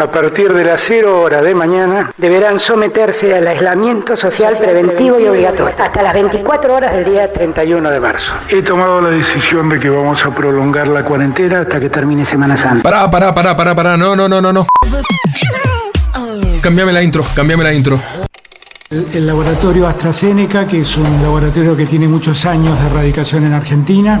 a partir de las 0 horas de mañana, deberán someterse al aislamiento social preventivo y obligatorio hasta las 24 horas del día 31 de marzo. He tomado la decisión de que vamos a prolongar la cuarentena hasta que termine Semana Santa. Pará, pará, pará, pará, pará. No, no, no, no, no. Cambiame la intro, cambiame la intro. El, el laboratorio AstraZeneca, que es un laboratorio que tiene muchos años de erradicación en Argentina,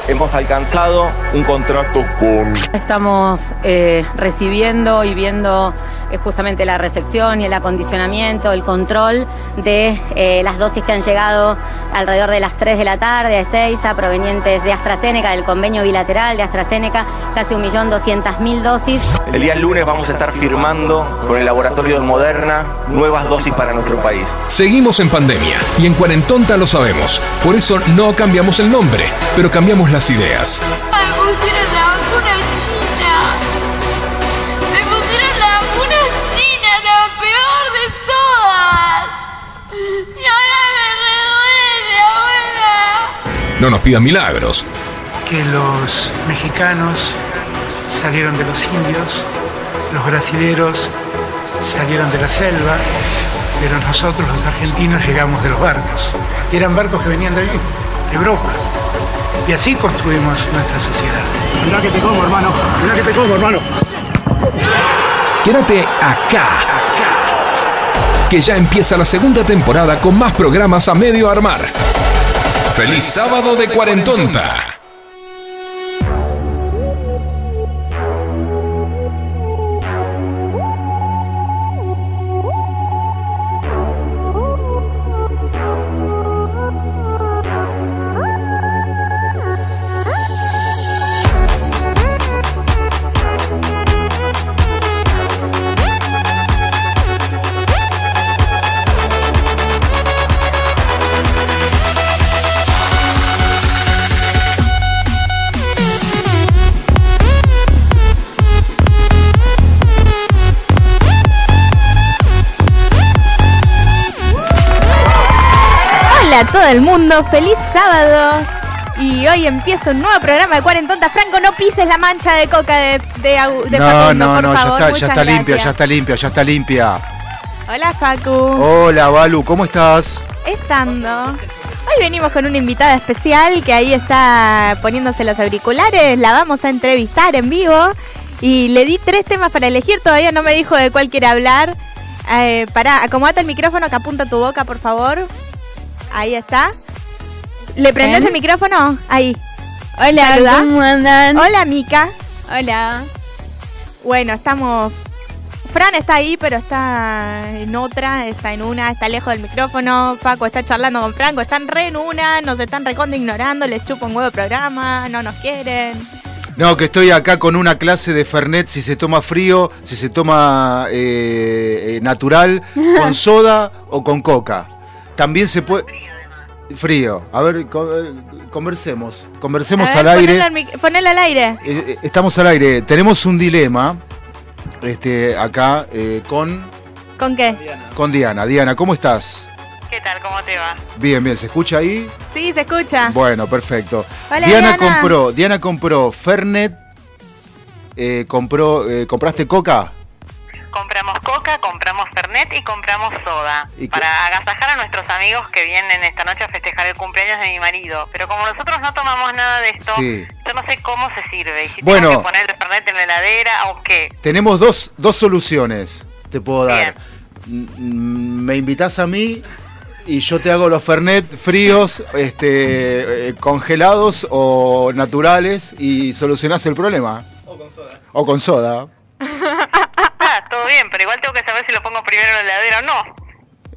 hemos alcanzado un contrato con Estamos eh, recibiendo y viendo eh, justamente la recepción y el acondicionamiento, el control de eh, las dosis que han llegado alrededor de las 3 de la tarde a Ezeiza, provenientes de AstraZeneca, del convenio bilateral de AstraZeneca, casi 1.200.000 dosis. El día lunes vamos a estar firmando con el laboratorio de Moderna nuevas dosis para nuestro país. Seguimos en pandemia y en Cuarentonta lo sabemos. Por eso no cambiamos el nombre, pero cambiamos las ideas. Me pusieron la vacuna china. Me pusieron la vacuna china, la peor de todas. Y ahora me reduele, abuela. No nos pidan milagros. que los mexicanos salieron de los indios, los brasileros salieron de la selva, pero nosotros los argentinos llegamos de los barcos. Y eran barcos que venían de allí, de Europa. Y así construimos nuestra sociedad. Mirá que te como, hermano. Mirá que te como, hermano. Quédate acá, que ya empieza la segunda temporada con más programas a medio armar. ¡Feliz sábado de Cuarentonta! Mundo, feliz sábado. Y hoy empieza un nuevo programa de Cuarentonta. Franco, no pises la mancha de coca de, de, de No, Facundo, no, por no, ya favor. está, ya está limpia, ya está limpia, ya está limpia. Hola, Facu. Hola, Balu, ¿cómo estás? Estando. Hoy venimos con una invitada especial que ahí está poniéndose los auriculares. La vamos a entrevistar en vivo. Y le di tres temas para elegir. Todavía no me dijo de cuál quiere hablar. Eh, pará, acomodate el micrófono que apunta tu boca, por favor. Ahí está. ¿Le prendés ¿Ven? el micrófono? Ahí. Hola, Saluda. ¿cómo andan? Hola, Mica. Hola. Bueno, estamos. Fran está ahí, pero está en otra, está en una, está lejos del micrófono. Paco está charlando con Franco, están re en una, nos están recontra ignorando, les chupa un huevo el programa, no nos quieren. No, que estoy acá con una clase de Fernet, si se toma frío, si se toma eh, eh, natural, con soda o con coca. También se puede... Frío. A ver, eh, conversemos. Conversemos ver, al aire. ponelo al mic- ponelo al aire. Eh, estamos al aire. Tenemos un dilema este, acá eh, con, ¿Con qué? con Diana. Diana, ¿cómo estás? ¿Qué tal? ¿Cómo te va? Bien, bien. ¿Se escucha ahí? Sí, se escucha. Bueno, perfecto. Hola, Diana, Diana. compró, Diana compró Fernet, eh, compró, eh, ¿compraste coca? Compramos coca, compramos fernet y compramos soda. ¿Y qué? Para agasajar a nuestros amigos que vienen esta noche a festejar el cumpleaños de mi marido. Pero como nosotros no tomamos nada de esto, Sí. yo no sé cómo se sirve. Y si Bueno. tengo que poner el fernet en la heladera, aunque... Tenemos dos, dos soluciones, te puedo dar. Bien. Me invitas a mí y yo te hago los Fernet fríos, este, eh, congelados o naturales y solucionás el problema. O con soda. O con soda. Pero igual tengo que saber si lo pongo primero en la heladera o no.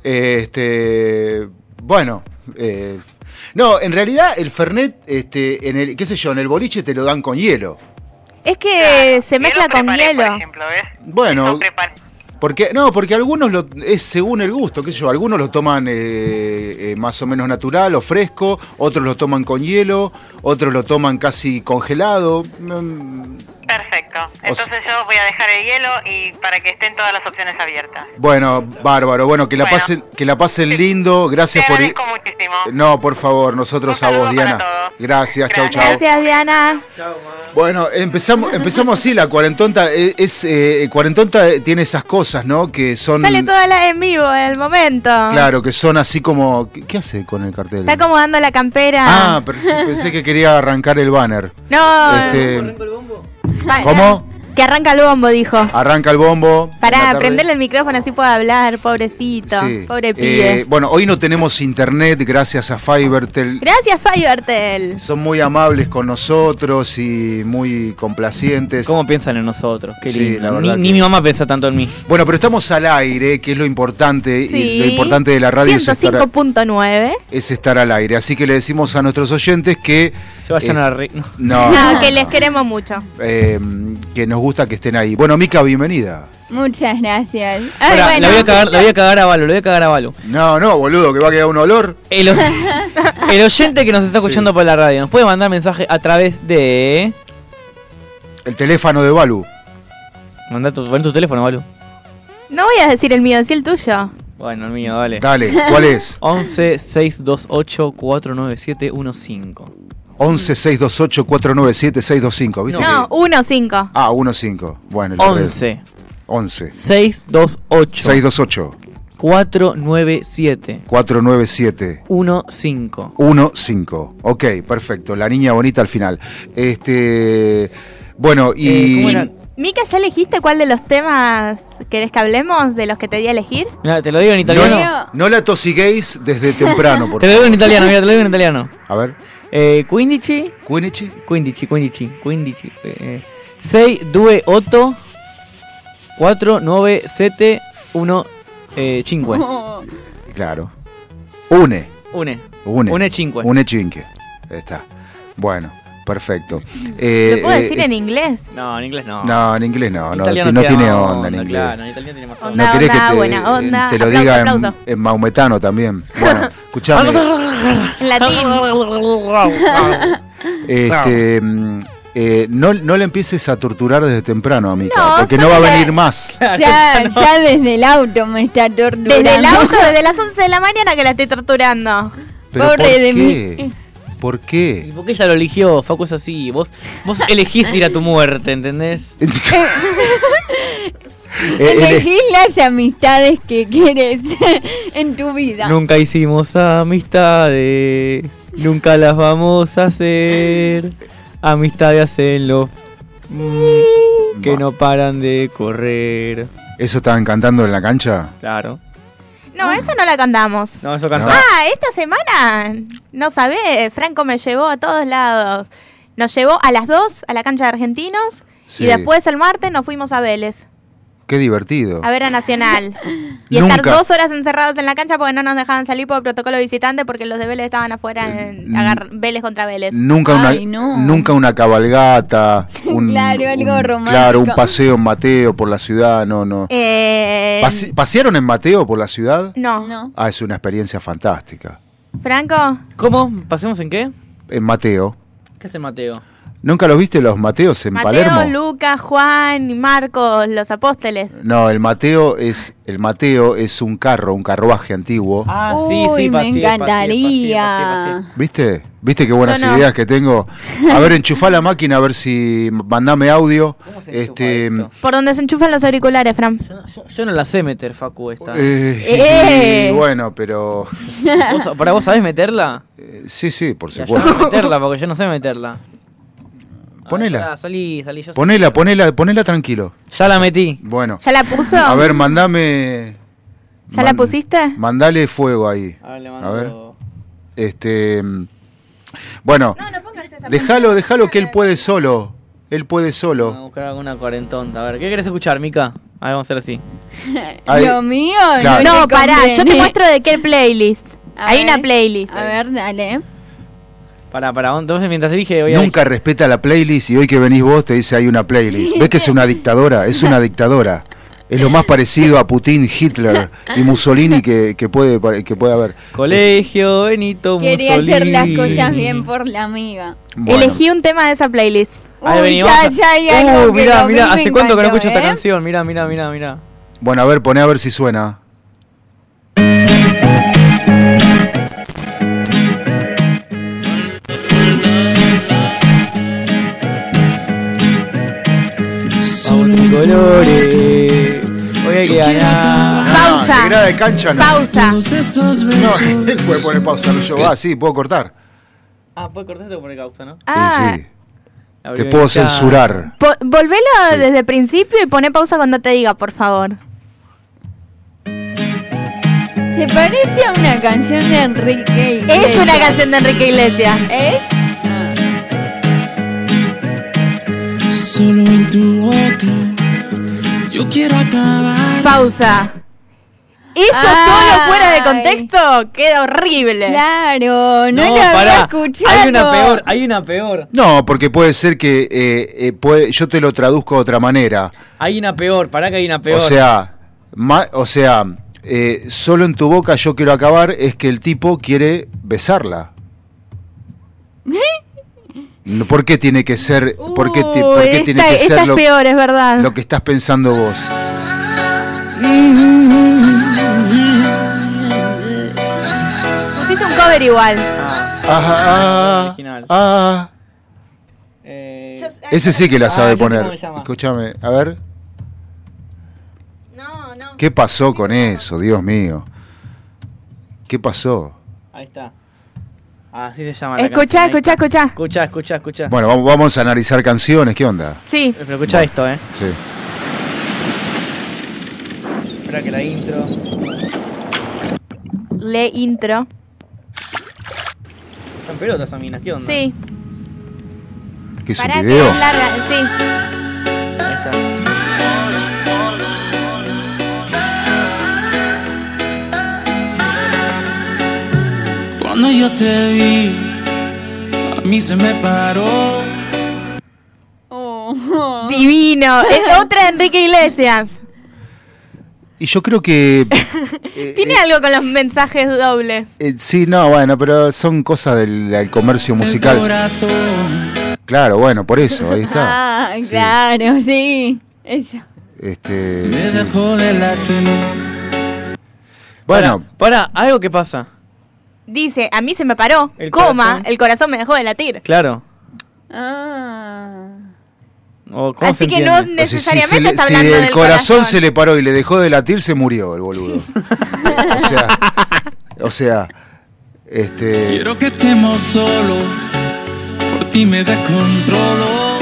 Este, bueno, eh, no, en realidad el Fernet, este, en el, qué sé yo, en el boliche te lo dan con hielo. Es que se mezcla con preparé, hielo. Por ejemplo, ¿ves? Bueno. Porque, no, porque algunos lo, es según el gusto, qué sé yo, algunos lo toman eh, eh, más o menos natural o fresco, otros lo toman con hielo, otros lo toman casi congelado. Perfecto. Entonces yo voy a dejar el hielo y para que estén todas las opciones abiertas. Bueno, bárbaro, bueno, que la Bueno. pasen, que la pasen lindo, gracias Te por agradezco muchísimo. No, por favor, nosotros Un a vos, Diana. todos. Gracias, chau, chau. Gracias, Diana. Bueno, empezamos, empezamos así, la cuarentonta es, es, eh, cuarentonta tiene esas cosas, ¿no? Que son Sale toda la en vivo en el momento. claro, que son así como ¿qué, hace con el cartel? Está acomodando la campera. Ah, pensé, pensé que quería arrancar el banner. no. Este, Pa- ¿Cómo? Que arranca el bombo, dijo. Arranca el bombo. la Para prenderle el micrófono así puede hablar, pobrecito. Sí. Pobre pibe. Eh, bueno, hoy no tenemos internet gracias a Fivertel. Gracias, Fivertel. Son muy amables con nosotros y muy complacientes. ¿Cómo piensan en nosotros? Qué Sí, lindo. la Ni, verdad ni que- mi mamá piensa tanto en mí. Bueno, pero estamos al aire, que es lo importante. Sí. Y lo importante de la radio es estar, 105.9. es estar al aire. Así que le decimos a nuestros oyentes que. Se vayan eh, a la re- no. No, No, que les queremos mucho. eh, que nos gusta que estén ahí. Bueno, Mica, bienvenida. Muchas gracias. Ay, Pará, bueno. la voy a cagar, la voy a cagar a Valo, la voy a cagar a Valo. No, no, boludo, que va a quedar un olor. El, o- el oyente que nos está escuchando por la radio nos puede mandar mensaje a través de. El teléfono de Balu. Mandá tu, pon tu teléfono, Valo. No voy a decir el mío, sí el tuyo. Bueno, el mío, dale. Dale, ¿cuál es? 11 628 497 15. 11 628 497 625, ¿viste? No, que- 1-5. Ah, 15. Bueno, red. 11 11 628 628 497 497 15. 15. Ok, perfecto. La niña bonita al final. Este. Bueno, Eh, y. ¿cómo era? Mica, ¿ya elegiste cuál de los temas querés que hablemos? ¿De los que te di a elegir? Mira, te lo digo en no, italiano. la- no la tosiguéis desde temprano, por Te lo digo en italiano, mira, te lo digo en italiano. A ver. Eh, 15 Quinici. 15 15 15 eh, 6 2 8 4 9 7 1 eh, 5 Claro. Une. Une Une. Une cinque. Une cinque. Ahí está. Bueno, perfecto. Eh, ¿Lo puedo eh, decir en inglés? No, en inglés no. No, en inglés no. No, no tiene onda en inglés. Claro, en italiano tiene más onda. Onda, ¿No querés onda, que te, buena onda. te lo Aplauso, diga en, aplauso. en maumetano también? Bueno, escuchame. En latín. este, eh, no, no le empieces a torturar desde temprano, amiga, No, porque no va a venir más. Ya, ya desde el auto me está torturando. Desde el auto, desde las 11 de la mañana que la estoy torturando. ¿Pero Pobre por de qué? ¿Por ¿Y qué? por qué ella lo eligió? Facu es así. Vos, vos elegís ir a tu muerte, ¿entendés? Eh, él es- Elegí las amistades que quieres en tu vida. Nunca hicimos amistades, nunca las vamos a hacer. Amistades hacen los mm, que no paran de correr. ¿Eso estaban cantando en la cancha? Claro. No, esa no la cantamos. No, eso canta. Ah, esta semana, no sabés, Franco me llevó a todos lados. Nos llevó a las 2 a la cancha de Argentinos Sí. y después el martes nos fuimos a Vélez, Qué divertido. a ver a Nacional. Y Nunca. estar dos horas encerrados en la cancha porque no nos dejaban salir por protocolo visitante porque los de Vélez estaban afuera en Mm. agar- Vélez contra Vélez. Nunca una, no. nunca una cabalgata, un, Claro, algo un- romántico. claro, un paseo en Mateo por la ciudad, no, no. Eh, Pase- ¿Pasearon en Mateo por la ciudad? no. No. Ah, es una experiencia fantástica. Franco, ¿Cómo? ¿Pasemos en qué? En Mateo. ¿Qué hace Mateo? ¿Nunca los viste los Mateos en Mateo, Palermo? Lucas, Juan y Marcos, los apóstoles. No, el Mateo es el Mateo es un carro, un carruaje antiguo. Ah, Uy, me encantaría. ¿Viste? ¿Viste qué buenas no. ideas que tengo? A ver, enchufá la máquina a ver si mandame audio. ¿Cómo se enchufa Este esto? Por donde se enchufan los auriculares, Fran. Yo, no- yo- yo no la sé meter, Facu, esta. eh, Eh. y bueno, pero ¿Vos- ¿Para vos sabés meterla? eh, sí, sí, por Ya, yo supuesto. no sé meterla porque yo no sé meterla. Ponela. Ah, salí, salí, yo sé. Ponela, ponela, ponela tranquilo. Ya la metí. Bueno. ¿Ya la puso? A ver, mandame ¿Ya la pusiste? Mandale fuego ahí. A ver, le A mando- ver. Este mm, bueno, No, no pongas esa. déjalo, déjalo que él puede solo. Él puede Vamos a solo. buscar alguna cuarentonta. A ver, ¿qué querés escuchar, Mica? A ver, vamos a hacer así. Ahí- Lo mío Claro. no, pará, yo te muestro de qué playlist. A Hay ver. una playlist. A ver, dale. Para, para, entonces mientras dije voy a... Nunca respeta la playlist y hoy que venís vos te dice hay una playlist. ¿Ves que es una dictadora? Es una dictadora. Es lo más parecido a Putin, Hitler y Mussolini que, que puede, que puede haber. Colegio Benito Quería Mussolini. hacer las cosas bien por la amiga. Bueno. Elegí un tema de esa playlist. Ahí Uy, ya, ya hay algo Uh, mirá, mirá, ¿hace cuánto que no escucho esta ¿eh? canción? Mirá, mirá, mirá, mirá. Bueno, a ver, poné a ver si suena. Que ganar. Pausa. No, de grada de cancha no. Pausa. No, él puede poner pausa, no yo. Ah, sí, puedo cortar. Ah, puedes cortar esto por el causa, ¿no? Ah, Sí, Te puedo censurar. po- volvelo Sí. desde el principio y poné pausa cuando te diga, por favor. Se parece a una canción de Enrique Es Iglesias. una canción de Enrique Iglesias. ¿Es? Ah. Solo en tu boca yo quiero acabar. Pausa. Eso solo fuera de contexto queda horrible. Claro, no, No, lo había pará. escuchado. Hay una peor, hay una peor. No, porque puede ser que eh, eh, puede- yo te lo traduzco de otra manera. Hay una peor, pará que hay una peor. O sea, ma- o sea, eh, solo en tu boca yo quiero acabar es que el tipo quiere besarla. No, ¿Por qué tiene que ser? ¿Por qué, ti- por qué tiene que esta ser es lo, peor, es verdad. lo que estás pensando vos? Pusiste un cover igual. Ah, Ah, ah, Original. ah. eh, Ese sí que la Ah, sabe ya sé poner. cómo se llama. Escúchame, a ver. No, no. ¿Qué pasó con eso, Dios mío? ¿Qué pasó? ahí está. Así se llama la Escuchá, canción, ahí está. escuchá. Escuchá, escuchá, escuchá. Bueno, vamos, vamos a analizar canciones, ¿qué onda? Sí. Pero escuchá esto, eh. Sí. Que la intro. Le intro. Están pelotas a minas, ¿qué onda? Sí. ¿Qué es Pará, un que video? es larga. Sí. Ahí está. Cuando yo te vi, a mí se me paró. Oh. Divino. Es otra de Enrique Iglesias. Y yo creo que... eh, Tiene eh, algo con los mensajes dobles. eh, sí, no, bueno, pero son cosas del, del comercio musical. Claro, bueno, por eso, ahí está. Ah, claro, sí. Eso. Este, Me sí. dejó de latir. Bueno, pará, algo que pasa. Dice, a mí se me paró, El coma, corazón. el corazón me dejó de latir. Claro. Ah. O, ¿cómo Así se que no entiende? o sea, si, necesariamente se le- está si el del corazón, se le paró y le dejó de latir, se murió el boludo. o sea, o sea, este... Quiero que estemos solo. Por ti me descontrolo.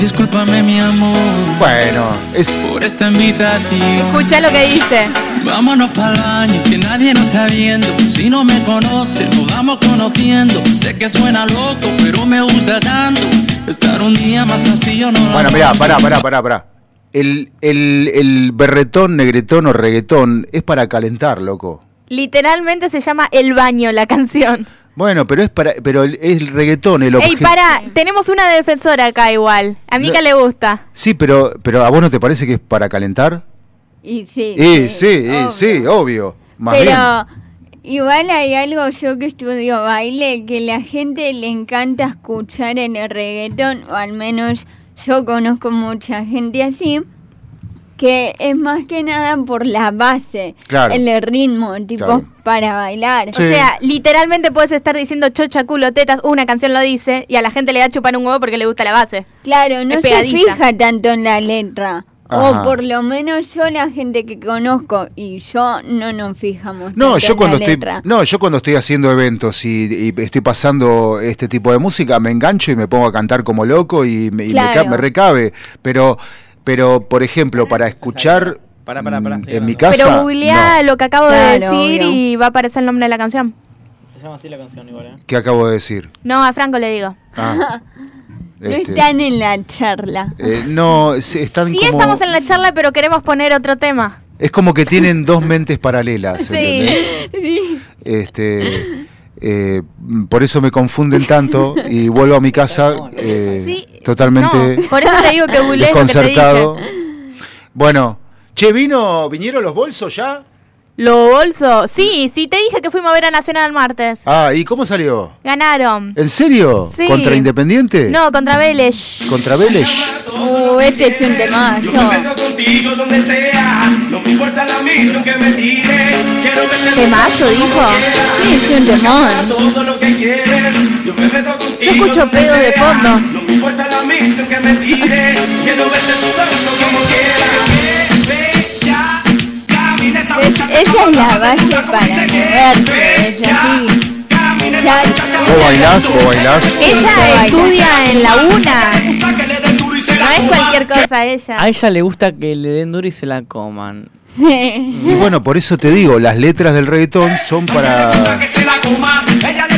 Discúlpame, mi amor, Bueno, es... por esta invitación. Escucha lo que dice. Vámonos para el baño, que nadie nos está viendo. Si no me conoces, nos vamos conociendo. Sé que suena loco, pero me gusta tanto. Estar un día más así yo no lo Bueno, mirá, pará, pará, pará, pará. El, el, el berretón, negretón o reggaetón es para calentar, loco. Literalmente se llama El Baño la canción. Bueno, pero es para, pero el, es el reggaetón, el Ey, objeto. para, tenemos una defensora acá igual. A Mica No. le gusta. Sí, pero, pero ¿a vos no te parece que es para calentar? Y sí. Eh, sí, eh, obvio. sí, obvio. Más Pero bien. igual hay algo yo que estudio baile que la gente le encanta escuchar en el reggaetón, o al menos yo conozco mucha gente así, que es más que nada por la base, Claro. el ritmo, tipo Claro. para bailar. Sí. O sea, literalmente puedes estar diciendo chocha, culo, tetas, una canción lo dice, y a la gente le da a chupar un huevo porque le gusta la base. Claro, no se fija tanto en la letra. Ajá. O por lo menos yo la gente que conozco y yo no nos fijamos. No, tanto yo en cuando la estoy, letra. no, yo cuando estoy haciendo eventos y, y estoy pasando este tipo de música, me engancho y me pongo a cantar como loco y Claro. me recabe. Pero, pero, por ejemplo, para escuchar Pará, pará, pará. mm, en mi casa, Pero googlea no. lo que acabo de Claro, decir obvio. y va a aparecer el nombre de la canción. Se llama así la canción igual, eh. ¿Qué acabo de decir? No, a Franco le digo. Ah, No este, están en la charla. eh, no, están Sí, como, estamos en la charla, pero queremos poner otro tema. es como que tienen dos mentes paralelas, Sí. ¿entendés? Este, eh, por eso me confunden tanto y vuelvo a mi casa eh, Sí. totalmente No, por eso te digo que googlees lo que te desconcertado. dije. Bueno, Che, ¿vino, vinieron los bolsos ya? Lo bolso. Sí, sí, te dije que fuimos a ver a Nacional el martes. Ah, ¿y cómo salió? Ganaron. ¿En serio? Sí. ¿Contra Independiente? No, contra Vélez. ¿Contra Vélez? Uh, este es un temazo. contigo donde sea. No me importa la misión que me tire. Quiero verte Temazo, dijo. Sí, es un temón. todo lo que quieres. Yo me meto contigo. Yo escucho pedo de fondo. No me importa la misión que me tire. Quiero verte sudando como quieras. Esa Es- la base para moverse, es así. Ya- ¿Vos bailás? ¿Vos bailás? Ella estudia en la UNA. No es cualquier cosa ella. A ella le gusta que le den duro y se la coman. Y bueno, por eso te digo, las letras del reggaetón son para... que se la coma. Ella le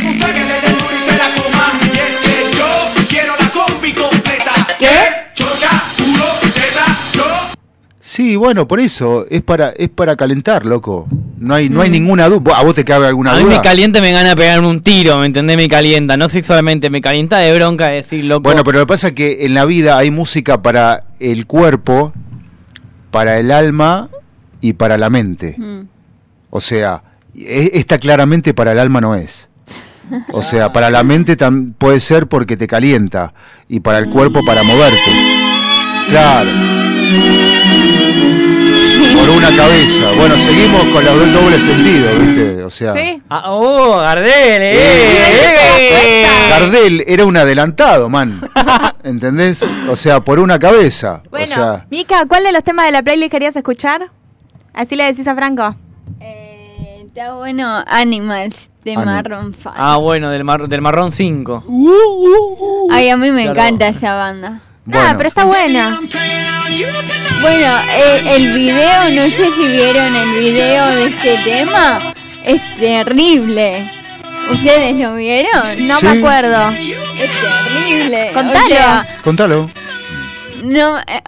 gusta que le Sí, bueno, por eso, es para, es para calentar, loco. No hay, no hay ninguna duda. ¿A vos te cabe alguna A mí duda? me calienta, me gana pegarme un tiro, ¿me entendés? Me calienta, no sexualmente, me calienta de bronca decir, loco. Bueno, pero lo que pasa es que en la vida hay música para el cuerpo, para el alma y para la mente. Mm. O sea, e- esta claramente para el alma no es. O sea, para la mente puede ser porque te calienta y para el cuerpo para moverte. Claro. Por una cabeza. Bueno, seguimos con la del doble sentido, ¿viste? O sea, Sí. Ah, oh, Gardel, eh, eh. Gardel era un adelantado, man. ¿Entendés? O sea, por una cabeza. Bueno, o sea, Mica, ¿cuál de los temas de la playlist querías escuchar? Así le decís a Franco. Eh, está bueno Animals de Marron 5. Ah, bueno, del, mar- del marrón 5. Ay, a mí me Claro. encanta esa banda. Bueno. Ah, pero está buena. Bueno, eh, el video, no sé si vieron el video de este tema, es terrible. ¿Ustedes lo vieron? No Sí. me acuerdo. Es terrible. O Contalo. sea, Contalo. no, eh,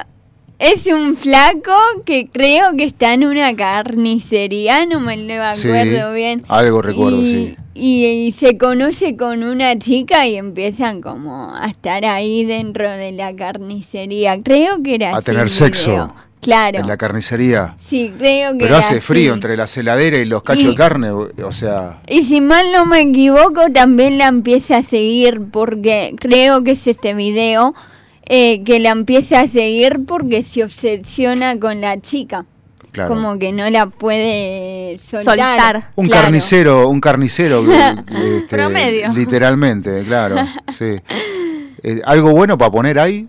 es un flaco que creo que está en una carnicería, no me lo Sí, acuerdo bien. algo recuerdo, y, sí. Y, y se conoce con una chica y empiezan como a estar ahí dentro de la carnicería. Creo que era A así tener sexo. Claro. En la carnicería. Sí, creo que Pero era hace frío así. entre la celadera y los cachos Y- de carne, o sea... Y si mal no me equivoco, también la empieza a seguir porque creo que es este video eh, que la empieza a seguir porque se obsesiona con la chica. Claro. Como que no la puede soltar. Soltar. Un Claro. carnicero, un carnicero, este, Promedio. literalmente, claro, sí. Eh, ¿Algo bueno para poner ahí?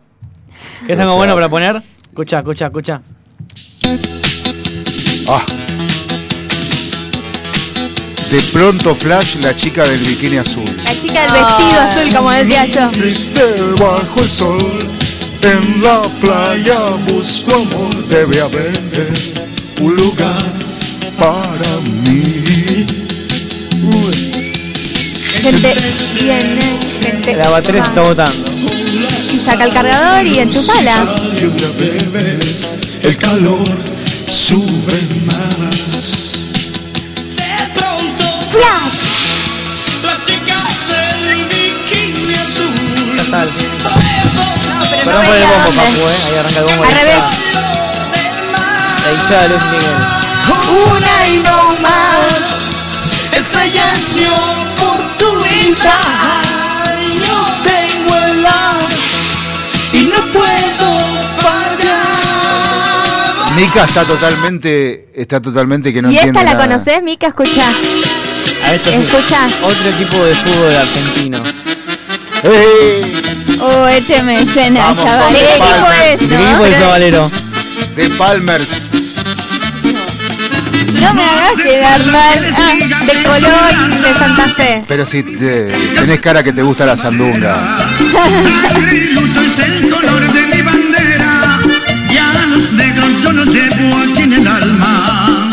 ¿Qué es O algo sea- bueno para poner? Escucha, escucha, escucha. Ah. De pronto flash la chica del bikini azul. La chica del vestido azul, como decía yo. Triste bajo el sol, en la playa busco amor, debe haber un lugar para mí. Gente viene, gente La batería se está botando. Y saca el cargador y enchufala. El calor sube más. ¡Flash! la chica del bikini azul. Total. No, pero no por el bombo. Papu, eh. Ahí arranca el bombo. Al revés. La hinchada de Luis Miguel. Una y no más. Esa ya es mi oportunidad. Yo tengo el as y no puedo fallar. Mica está totalmente, está totalmente que no ¿Y entiende esta la nada. conoces, Mica? Escucha. A esto. Escucha. Otro equipo de fútbol argentino. ¡Eh! Oh, este me suena, Vamos, chaval. ¿Qué equipo Palmer. es, ¿Qué no? equipo es Valero? De Palmers. No me hagas quedar mal. Ah, De Colón, de Santa Fe. Pero si te- tenés cara que te gusta la sandunga. Es los negros yo los llevo aquí en el alma.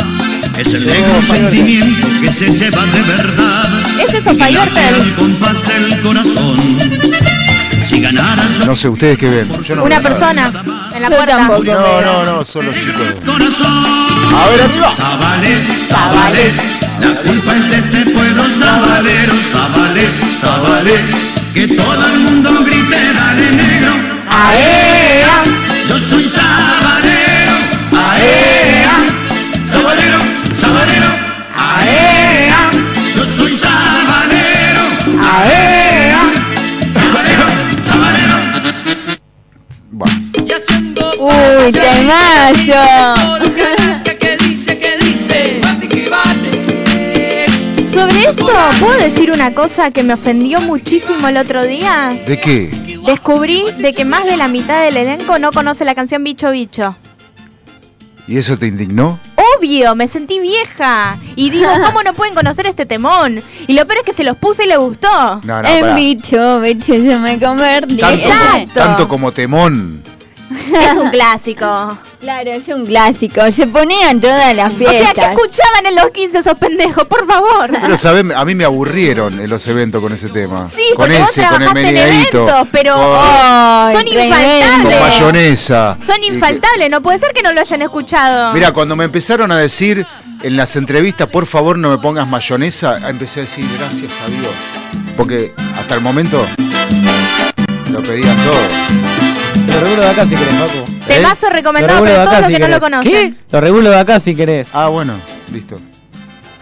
Es el negro sentimiento que se lleva de verdad. Ese es. El compás del corazón. Si ganaras No sé, ¿ustedes qué ven? Yo no Una veo nada. persona en la puerta. tampoco. No, no, no, son los chicos. corazón. A ver, arriba. Zabalé, Zabalé, la culpa es de este pueblo sabalero, Zabalé, Zabalé, que todo el mundo grite, dale negro, ¡Aea! yo soy sabalero, Yo soy sabanero. ¡Aea! Sabanero, sabanero. Bueno. ¡Uy, temazo! Sobre esto, ¿puedo decir una cosa que me ofendió muchísimo el otro día? ¿De qué? Descubrí de que más de la mitad del elenco no conoce la canción Bicho Bicho. ¿Y eso te indignó? Obvio, me sentí vieja. Y digo, ¿cómo no pueden conocer este temón? Y lo peor es que se los puse y le gustó. No, no, en bicho, bicho, yo me convertí. Tanto, como, Exacto. tanto como temón. Es un clásico. Claro, es un clásico. Se ponían todas las O sea, fiestas. que escuchaban en los 15 esos pendejos, por favor. Pero sabes, a mí me aburrieron en los eventos con ese tema. Sí, con porque vos ese, con el meneadito. eventos, pero con, Ay, son con infaltables. mayonesa. Son infaltables, no puede ser que no lo hayan escuchado. Mira, cuando me empezaron a decir en las entrevistas, por favor no me pongas mayonesa, empecé a decir gracias a Dios. Porque hasta el momento lo pedían todo. Lo regulo de acá si querés, Paco. Temazo recomendado Lo regulo para de todos acá los si que no lo conocen. Lo regulo de acá si querés. Ah, bueno, listo.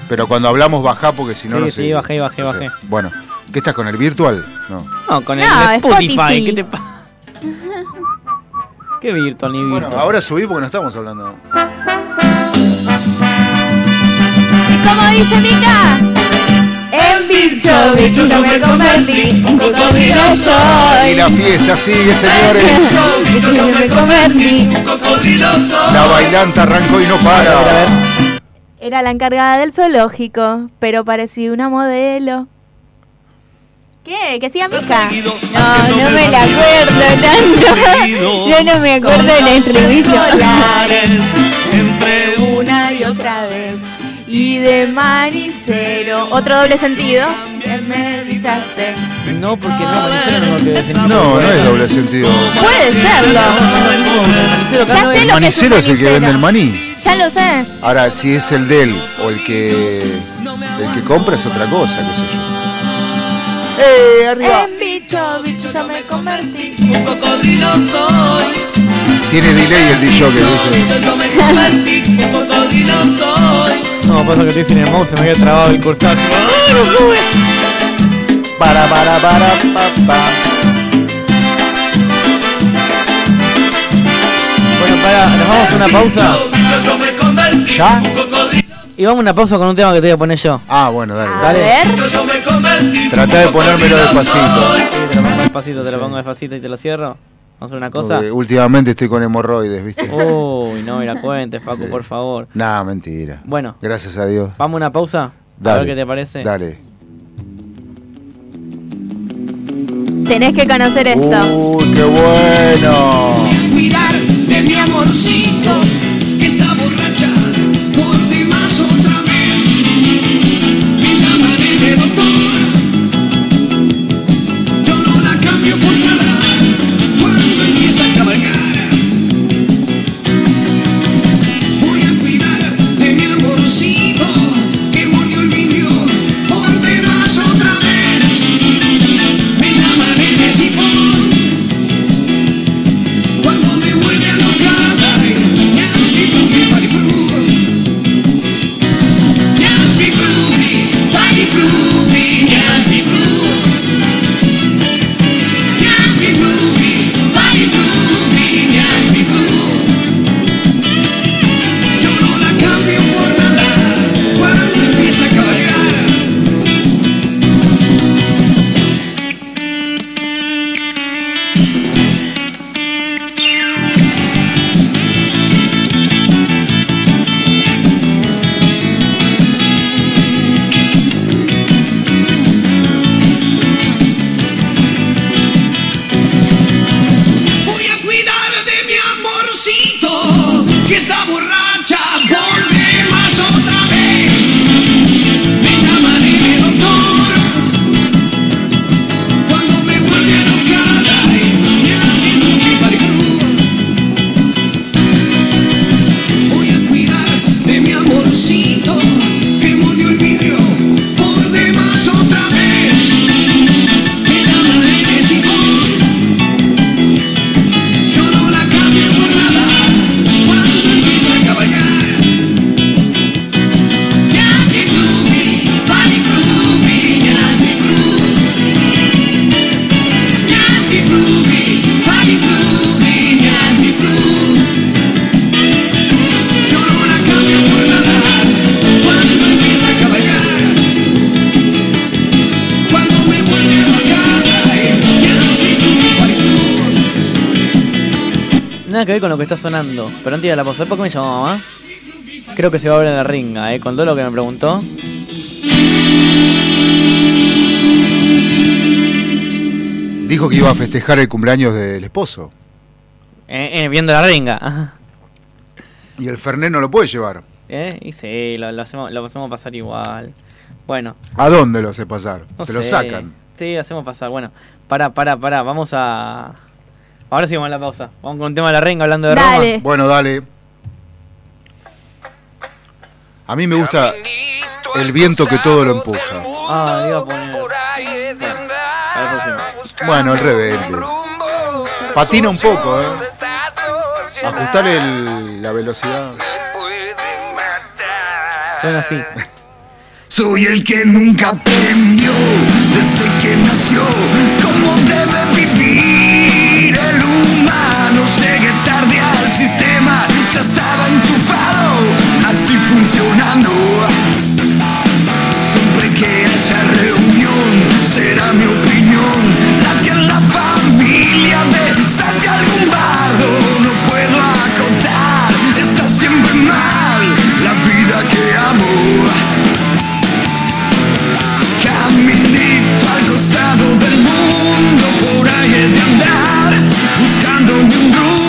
Pero cuando hablamos bajá porque si no Sí, no sí, sé. bajé, bajé, no sé. bajé. Bueno, ¿qué estás con el virtual? No. No, con el No, Spotify. Spotify. ¿Qué te pasa? ¿Qué virtual ni virtual? Bueno, ahora subí porque no estamos hablando. ¿Y cómo dice Mica? En bicho, bicho yo me convertí, un cocodrilo Y soy. la fiesta sigue, señores. Bicho yo me convertí. La bailanta arrancó y no para. Era la encargada del zoológico, pero parecía una modelo. ¿Qué? ¿Que siga Mica? No, no me la acuerdo tanto. Yo no me acuerdo del estribillo. Entre una y otra vez. Y de manicero. Otro doble sentido. No, porque no, Manicero no es lo que. No, no es doble sentido. Puede serlo. Manicero Ya sé lo que es un manicero es el que manicero. vende el maní. Ya lo sé. Ahora, si es el de él o el que el que compra es otra cosa, qué sé yo. ¡Eh, arriba! En bicho, bicho yo me convertí. Tiene delay el DJ que dice. Pasa que estoy sin el mouse, se me había trabado el cursor. ¡Ah, no sube! Para, para, para, pa, pa. Bueno, para, nos vamos a una pausa. ¿Ya? Y vamos a una pausa con un tema que te voy a poner yo. Ah, bueno, dale. A Dale. ver. Trata de ponérmelo despacito. Sí, te lo pongo despacito, te lo pongo despacito y te lo cierro. Vamos a hacer una cosa. Porque últimamente estoy con hemorroides, ¿viste? Uy, no me la cuentes, Facu, Sí. por favor. Nah, mentira. Bueno, Gracias a Dios. vamos a una pausa. A Dale. ver qué te parece. Dale. Tenés que conocer esto. Uy, qué bueno. cuidar de mi amorcito está sonando. Pero antes de la pausa, ¿por qué me llamó mamá? Creo que se va a en la ringa, ¿eh? Con todo lo que me preguntó. Dijo que iba a festejar el cumpleaños del esposo. Eh, eh, viendo la ringa. Ajá. Y el Fernet no lo puede llevar. ¿Eh? Y sí, lo, lo hacemos, lo hacemos pasar igual. Bueno. ¿A dónde lo hace pasar? No Te lo sacan. Sí, hacemos pasar. Bueno, para, para, para. Vamos a. Ahora sí vamos a la pausa. Vamos con el tema de la renga hablando de Dale. Roma. Bueno, dale. A mí me gusta el viento que todo lo empuja. Ah, iba a poner. Bueno, el rebelde. Patina un poco, ¿eh? Ajustar el- la velocidad. Suena así. Soy el que nunca aprendió desde que nació cómo debe enchufado, así funcionando. Siempre que haya reunión, será mi opinión. La que la familia de salte algún bardo, no puedo acotar, está siempre mal la vida que amo. Caminito al costado del mundo, por ahí he de andar, buscándome un rumbo,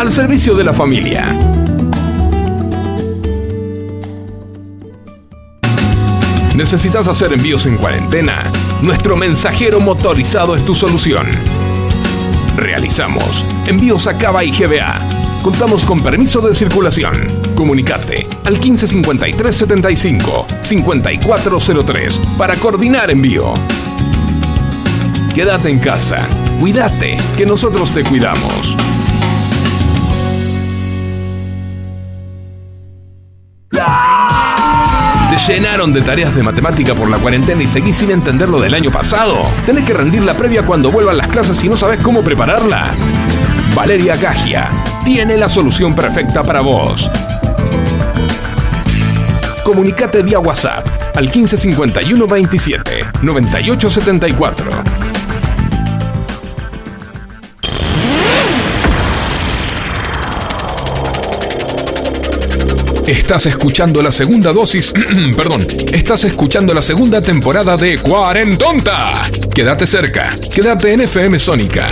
al servicio de la familia. ¿Necesitas hacer envíos en cuarentena? Nuestro mensajero motorizado es tu solución. Realizamos envíos a Cava y GBA. Contamos con permiso de circulación. Comunicate al 155375 5403 para coordinar envío. Quédate en casa. Cuídate, que nosotros te cuidamos. Llenaron de tareas de matemática por la cuarentena y seguís sin entender lo del año pasado? ¿Tenés que rendir la previa cuando vuelvan las clases y no sabes cómo prepararla? Valeria Gagia tiene la solución perfecta para vos. Comunicate vía WhatsApp al 1551 27 98 Estás escuchando la segunda dosis, perdón, estás escuchando la segunda temporada de Cuarentonta. Quédate cerca, quédate en FM Sónica.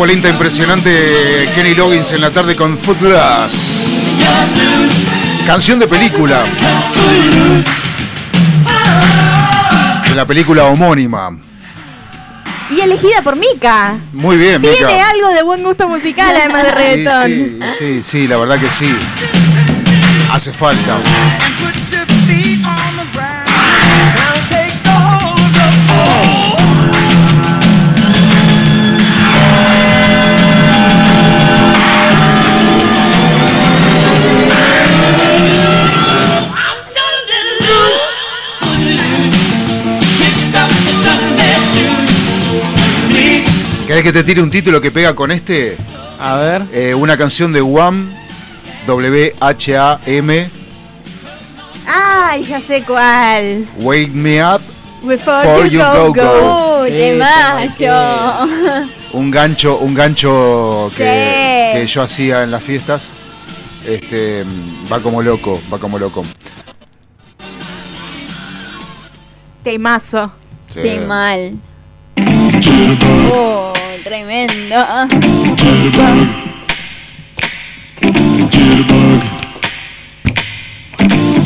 Polenta impresionante, Kenny Loggins en la tarde con Footloose. Canción de película. De la película homónima. Y elegida por Mika. Muy bien, Mica. Tiene algo de buen gusto musical además de reggaetón. Sí, sí, sí, la verdad que sí. Hace falta. Que te tire un título que pega con este? A ver. Eh, una canción de Wham, W-H-A-M, Ay, ya sé cuál. Wake Me Up, Before For you you go, go, go. go. ¡Uh, Sí, temazo! un gancho, un gancho que, Sí. que yo hacía en las fiestas. Este va como loco, va como loco. Temazo. Sí. Qué mal. Oh, tremendo.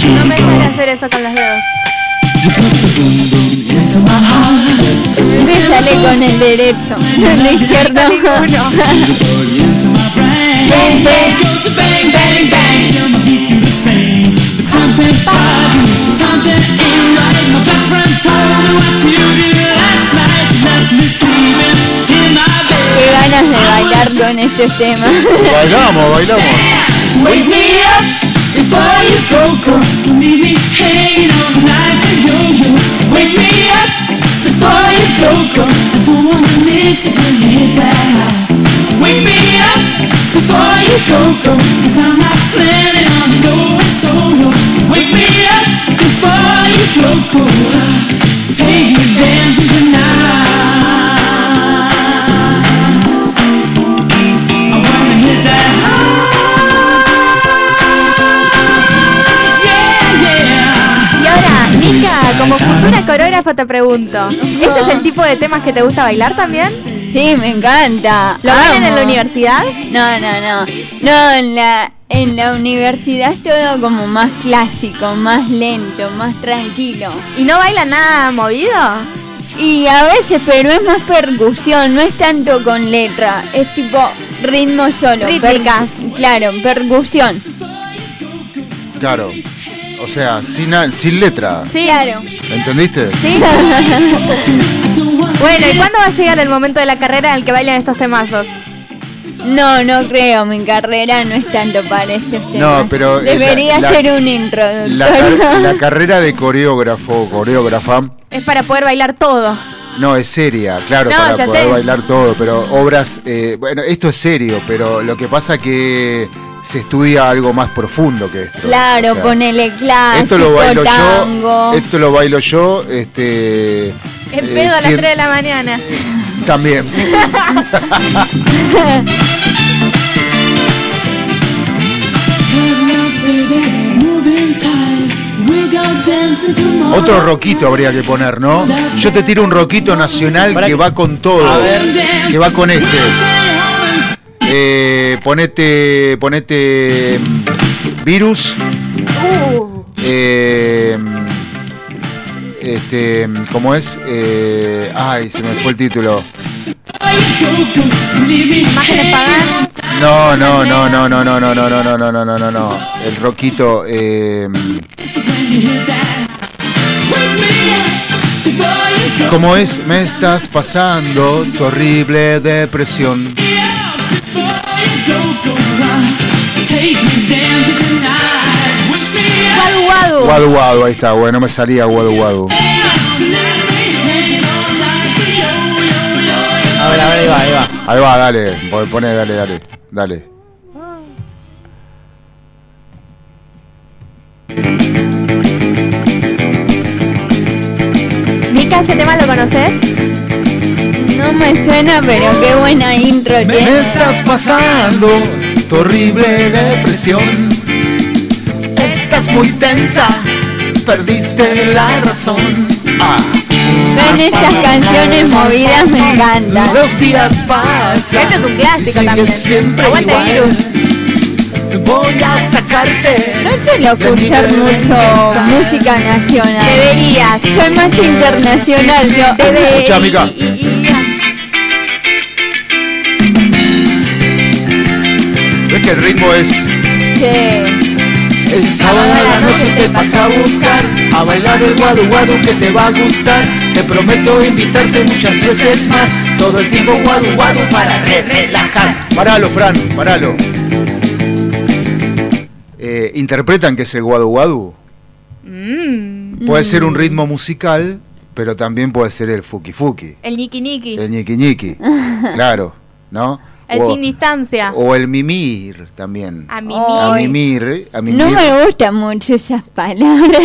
No me dejan hacer eso con los dedos. Me sale con el derecho, el izquierdo. Qué ganas de bailar con este tema. Bailamos, bailamos. Wake me up before you go, go. Don't leave me hanging on like a yo-yo. Wake me up before you go, go. I don't wanna miss it when you hit that high. Wake me up before you go, go. Cause I'm not planning on going solo. Wake me up before you go, go. Take me dancing tonight. Como futura coreógrafa te pregunto, ¿ese es el tipo de temas que te gusta bailar también? Sí, me encanta. ¿Lo bailan en la universidad? No, no, no. No, en la, en la universidad es todo como más clásico, más lento, más tranquilo. ¿Y no bailan nada movido? Y a veces, pero es más percusión, no es tanto con letra, es tipo ritmo solo. Rítmica. per- claro, percusión. Claro. O sea, sin, sin letra. Sí. Claro. ¿Entendiste? Sí. bueno, ¿y cuándo va a llegar el momento de la carrera en el que bailan estos temazos? No, no creo, mi carrera no es tanto para estos temas. No, pero, eh, Debería la- la- ser un introductor. La, car- la carrera de coreógrafo o coreógrafa Es para poder bailar todo. no es seria, claro, No, para poder sé. bailar todo, pero obras, eh, bueno, esto es serio, pero lo que pasa que se estudia algo más profundo que esto. Claro, O sea, ponele clásico, esto lo bailo tango. yo, esto lo bailo yo, este El eh, pedo a las cien- 3 de la mañana. también. Otro roquito habría que poner, ¿no? Yo te tiro un roquito nacional que va con todo, A ver. que va con este. Eh, ponete, ponete mm, virus. Eh, este, ¿cómo es? Eh, ay, se me fue el título. Imágenes paganas. No, no, no, no, no, no, no, no, no, no, no, no, no, no, no. El roquito. Eh, ¿Cómo es? Me estás pasando tu horrible depresión. Guadu, guadu. Ahí está, bueno, me salía guadu guadu. A ver, a ver, ahí va, ahí va. Ahí va, dale, pon- pone, dale, dale, dale. Mica, ¿este tema lo conoces? Me suena, pero qué buena intro Me estás pasando tu horrible depresión. Estás muy tensa, perdiste la razón. Ah. Ven estas canciones movidas me encantan. Los días pasan. Este es un clásico también. siempre Aguante igual. Voy a sacarte. No suelo escuchar mucho música nacional. Deberías. Soy más internacional yo. Escucha, Mica. Que el ritmo es. El sábado a la noche te vas a buscar A bailar el guadu guadu que te va a gustar Te prometo invitarte muchas veces más Todo el tiempo guadu guadu para re relajar Paralo, Fran, paralo Eh, ¿Interpretan que es el guadu guadu? Mm. Puede ser un ritmo musical Pero también puede ser el fuki fuki El Niki Niki. El ñiqui ñiqui Claro, ¿no? El o, sin distancia. o el mimir también A mí A mimir, a mimir No me gustan mucho esas palabras.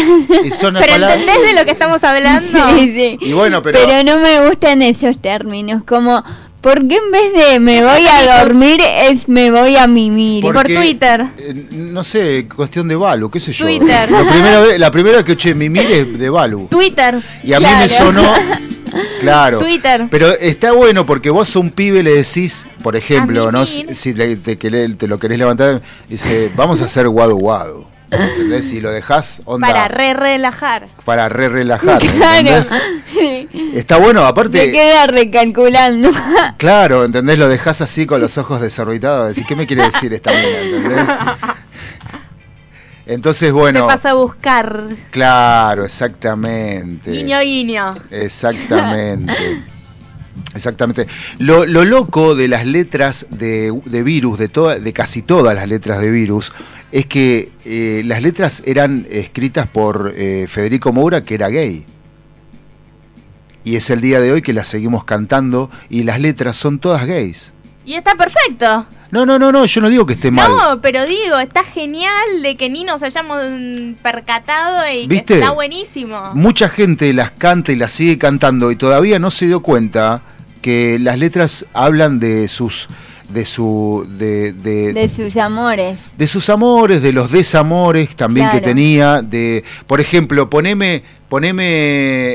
Y son Pero palabras- ¿entendés de lo que estamos hablando? Sí, sí. Y bueno, pero- Pero no me gustan esos términos, como, ¿por qué en vez de me voy a dormir es me voy a mimir? Por Porque, Twitter. eh, no sé, cuestión de Balu, qué sé yo. Twitter. La primera vez, la primera vez que escuché Mimir es de Balu. Twitter. Y a mí me Claro. sonó. Claro. Twitter. Pero está bueno porque vos a un pibe le decís, por ejemplo, ¿no? si le- te, te lo querés levantar, dice, vamos a hacer guadu guadu. ¿Entendés? Y lo dejás onda Para re relajar. para re relajar. Claro. Está bueno, Te aparte, queda recalculando. claro, ¿entendés? Lo dejás así con los ojos desorbitados. Decís, ¿qué me quiere decir esta mina? ¿Entendés? Entonces, bueno. Te pasa a buscar. Claro, exactamente. Guiño, guiño. Exactamente. Exactamente. Lo, lo loco de las letras de, de virus, de, toda, de casi todas las letras de virus, es que eh, las letras eran escritas por eh, Federico Moura, que era gay. Y es el día de hoy que las seguimos cantando y las letras son todas gays. Y está perfecto. No, no, no, no, yo no digo que esté mal. No, pero digo, está genial de que ni nos hayamos percatado y ¿Viste? que está buenísimo. Mucha gente las canta y las sigue cantando y todavía no se dio cuenta que las letras hablan de sus de su de, de, De sus amores. de sus amores, de los desamores también que tenía, de por ejemplo, poneme poneme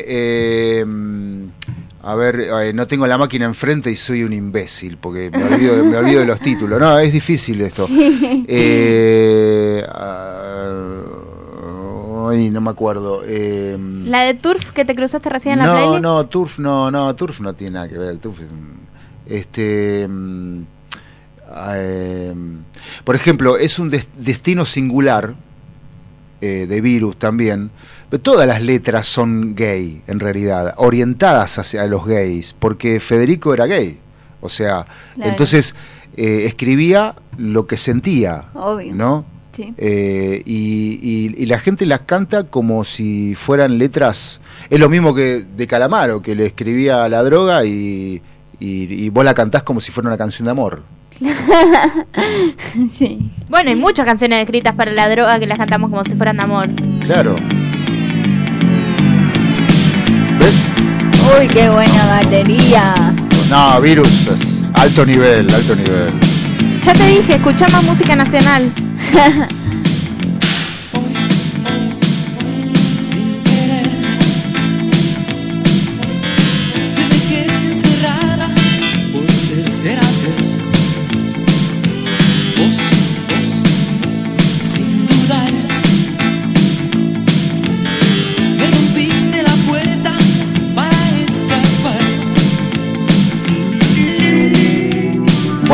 eh, a ver, eh, no tengo la máquina enfrente y soy un imbécil porque me olvido, me olvido de los títulos. No, es difícil esto. Eh, ah, ay, no me acuerdo. Eh, La de Turf que te cruzaste recién en la no, playlist. no, Turf no, no, Turf no tiene nada que ver. Turf es un- este, mm, eh, por ejemplo, es un des- destino singular eh, de virus también. Todas las letras son gay, en realidad, orientadas hacia los gays, porque Federico era gay. O sea, Claro. entonces eh, escribía lo que sentía, Obvio. ¿no? Sí. Eh, y, y- y la gente las canta como si fueran letras. Es lo mismo que de Calamaro, que le escribía a la droga y, y, y vos la cantás como si fuera una canción de amor. sí. Bueno, hay muchas canciones escritas para la droga que las cantamos como si fueran de amor. Claro. Uy, qué buena batería. No, virus, es alto nivel, alto nivel. Ya te dije, escuchá más música nacional.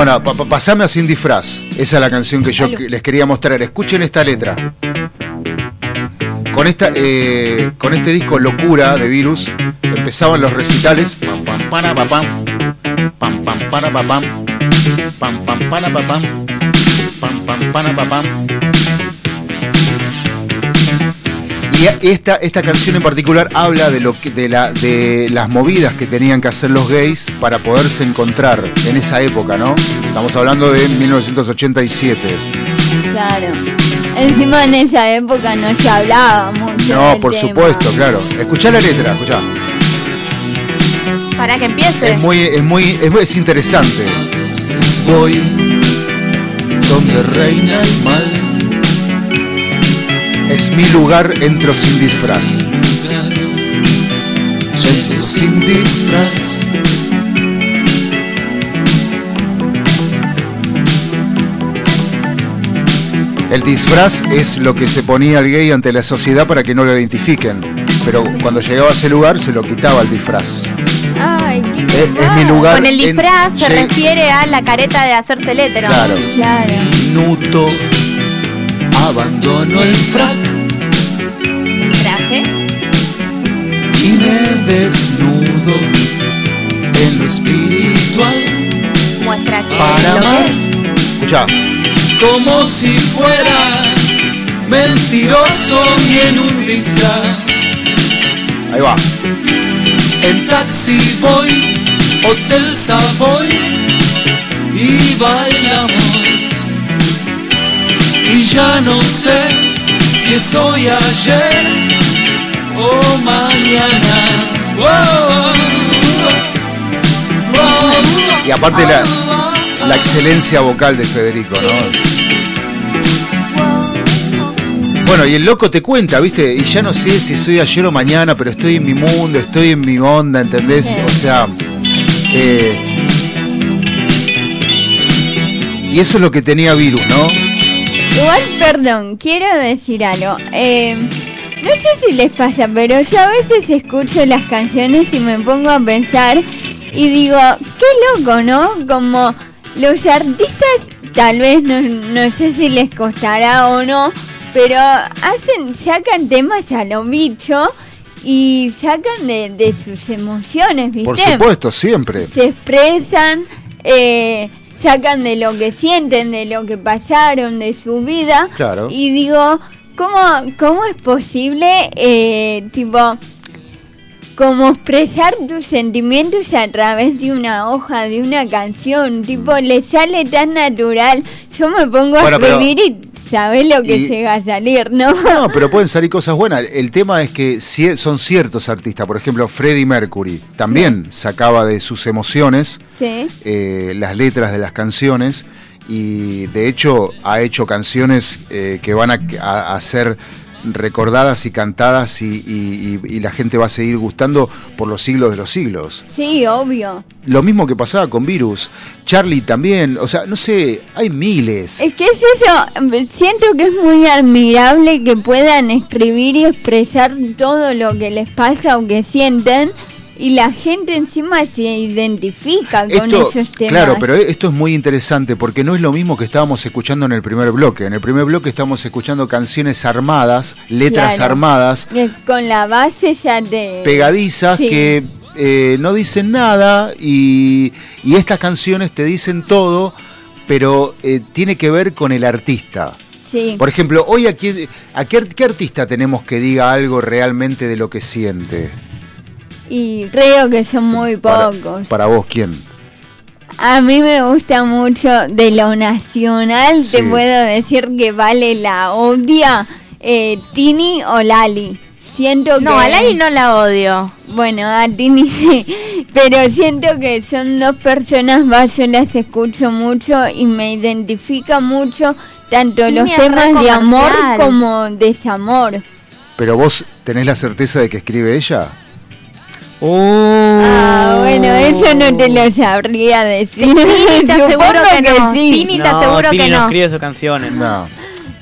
Bueno, pa- pa- pasame a Sin Disfraz. Esa es la canción que yo les quería mostrar. Escuchen esta letra. Con, esta, eh, con este disco Locura de Virus empezaban los recitales. Pam, pam, para, pa, pam. Pam, pam, para, pa, pam. Pam, pam, para, pa, pam. Pam, pam, para, pa, pam. Y esta, esta canción en particular habla de, lo que, de, la, de las movidas que tenían que hacer los gays para poderse encontrar en esa época, ¿no? Estamos hablando de 1987. Claro. Encima en esa época no se hablaba mucho. No, del por tema. supuesto, claro. Escuchá la letra, escuchá. Para que empiece. Es muy, es muy, es, muy- es interesante. Voy donde reina el mal. Es mi lugar, entro sin disfraz. Llego sin disfraz. El disfraz es lo que se ponía el gay ante la sociedad para que no lo identifiquen. Pero cuando llegaba a ese lugar se lo quitaba el disfraz. Ay, qué Es, es mi lugar. Con el en- disfraz se refiere a la careta de hacerse el hétero. Claro. Claro. Minuto. Abandono el frac y me desnudo en lo espiritual para amar como si fuera mentiroso y en un disfraz. Ahí va. En taxi voy, hotel Savoy y bailamos. Y ya no sé si es hoy ayer mañana. Oh, oh, oh, Y aparte la, la excelencia vocal de Federico, ¿no? Bueno, y el loco te cuenta, ¿viste? Y ya no sé si soy ayer o mañana, pero estoy en mi mundo, estoy en mi onda, ¿entendés? O sea, eh, y eso es lo que tenía Virus, ¿no? Igual, perdón, quiero decir algo. Eh, no sé si les pasa, pero yo a veces escucho las canciones y me pongo a pensar y digo, qué loco, ¿no? Como los artistas, tal vez, no, no sé si les costará o no, pero hacen, sacan temas a lo bicho y sacan de, de sus emociones, ¿viste? Por supuesto, siempre. se expresan, eh, sacan de lo que sienten, de lo que pasaron, de su vida. Claro. Y digo, ¿cómo, cómo es posible, eh, tipo, como expresar tus sentimientos a través de una hoja, de una canción? Tipo, le sale tan natural. Yo me pongo a escribir y sabe lo que Y- llega a salir, ¿no? No, pero pueden salir cosas buenas. El tema es que cie- son ciertos artistas, por ejemplo, Freddie Mercury también sacaba de sus emociones Sí. eh, las letras de las canciones y de hecho ha hecho canciones eh, que van a, a- a ser recordadas y cantadas y, y- y- y la gente va a seguir gustando por los siglos de los siglos. Sí, obvio. Lo mismo que pasaba con Virus, Charlie también, o sea, no sé, hay miles. Es que es eso, siento que es muy admirable que puedan escribir y expresar todo lo que les pasa o que sienten y la gente encima se identifica con esos temas. claro, pero esto es muy interesante porque no es lo mismo que estábamos escuchando en el primer bloque. En el primer bloque estamos escuchando canciones armadas, letras Claro. armadas, Eh, Con la base ya de... pegadizas Sí. que eh, no dicen nada y, y estas canciones te dicen todo, pero eh, tiene que ver con el artista. Sí. Por ejemplo, hoy aquí, ¿a qué, qué artista tenemos que diga algo realmente de lo que siente? Y creo que son muy pocos. Para vos, ¿quién? A mí me gusta mucho de lo nacional, Sí. te puedo decir que vale la odia eh, Tini o Lali. Siento No, que... a Lali no la odio. Bueno, a Tini sí, pero siento que son dos personas más, yo las escucho mucho y me identifica mucho tanto Tini los temas de amor como desamor. ¿Pero vos tenés la certeza de que escribe ella? Ah, bueno, eso no te lo sabría decir. Tini te aseguro Supongo que no. sí. Tini te No, aseguro Tini que no no. escribe sus canciones. No.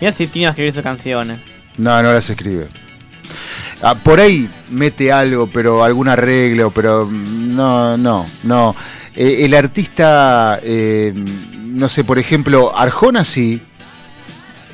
Mira si Tini va a escribir sus canciones. No, no las escribe. Ah, por ahí mete algo, pero algún arreglo, pero mm, no, no, no. Eh, el artista, eh, no sé, por ejemplo, Arjona sí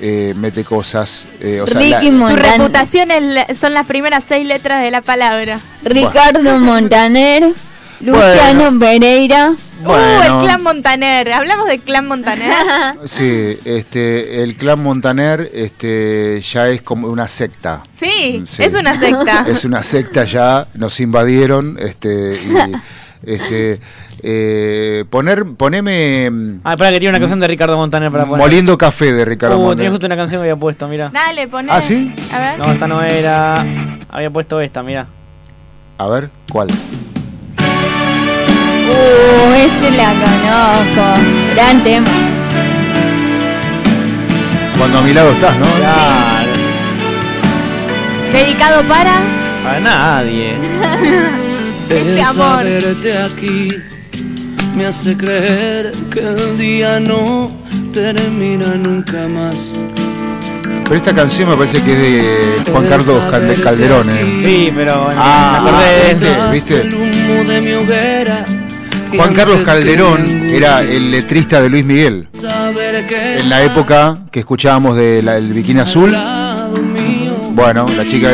eh, mete cosas. eh, o sea, la- Tu Montaner, reputación es la- son las primeras seis letras de la palabra. Ricardo Montaner, Luciano Pereira. Uh, el clan Montaner. Hablamos del clan Montaner. Sí, este, el clan Montaner este, ya es como una secta. sí, Sí. es una secta. Es una secta ya, nos invadieron, este, y, este, eh, poner, poneme mm, Ah, espera que tiene una canción de Ricardo Montaner para poner. Moliendo Café de Ricardo Uh, tenía Montaner. justo una canción que había puesto, mira. Dale, poné. ¿Ah, sí? A ver. No, esta no era. Había puesto esta, mira. A ver, ¿cuál? Uh, este la conozco. Gran tema. Cuando a mi lado estás, ¿no? Claro. Dedicado para Para nadie. ese amor. verte aquí me hace creer que el día no termina nunca más. Pero esta canción me parece que es de Juan Carlos Calde- Calderón, ¿eh? Sí, pero bueno, Ah, me acordé de ¿viste? ¿Viste? El humo de mi hoguera. y Juan Carlos Calderón era el letrista de Luis Miguel. En la época que escuchábamos de la- el Bikini Azul, bueno, la chica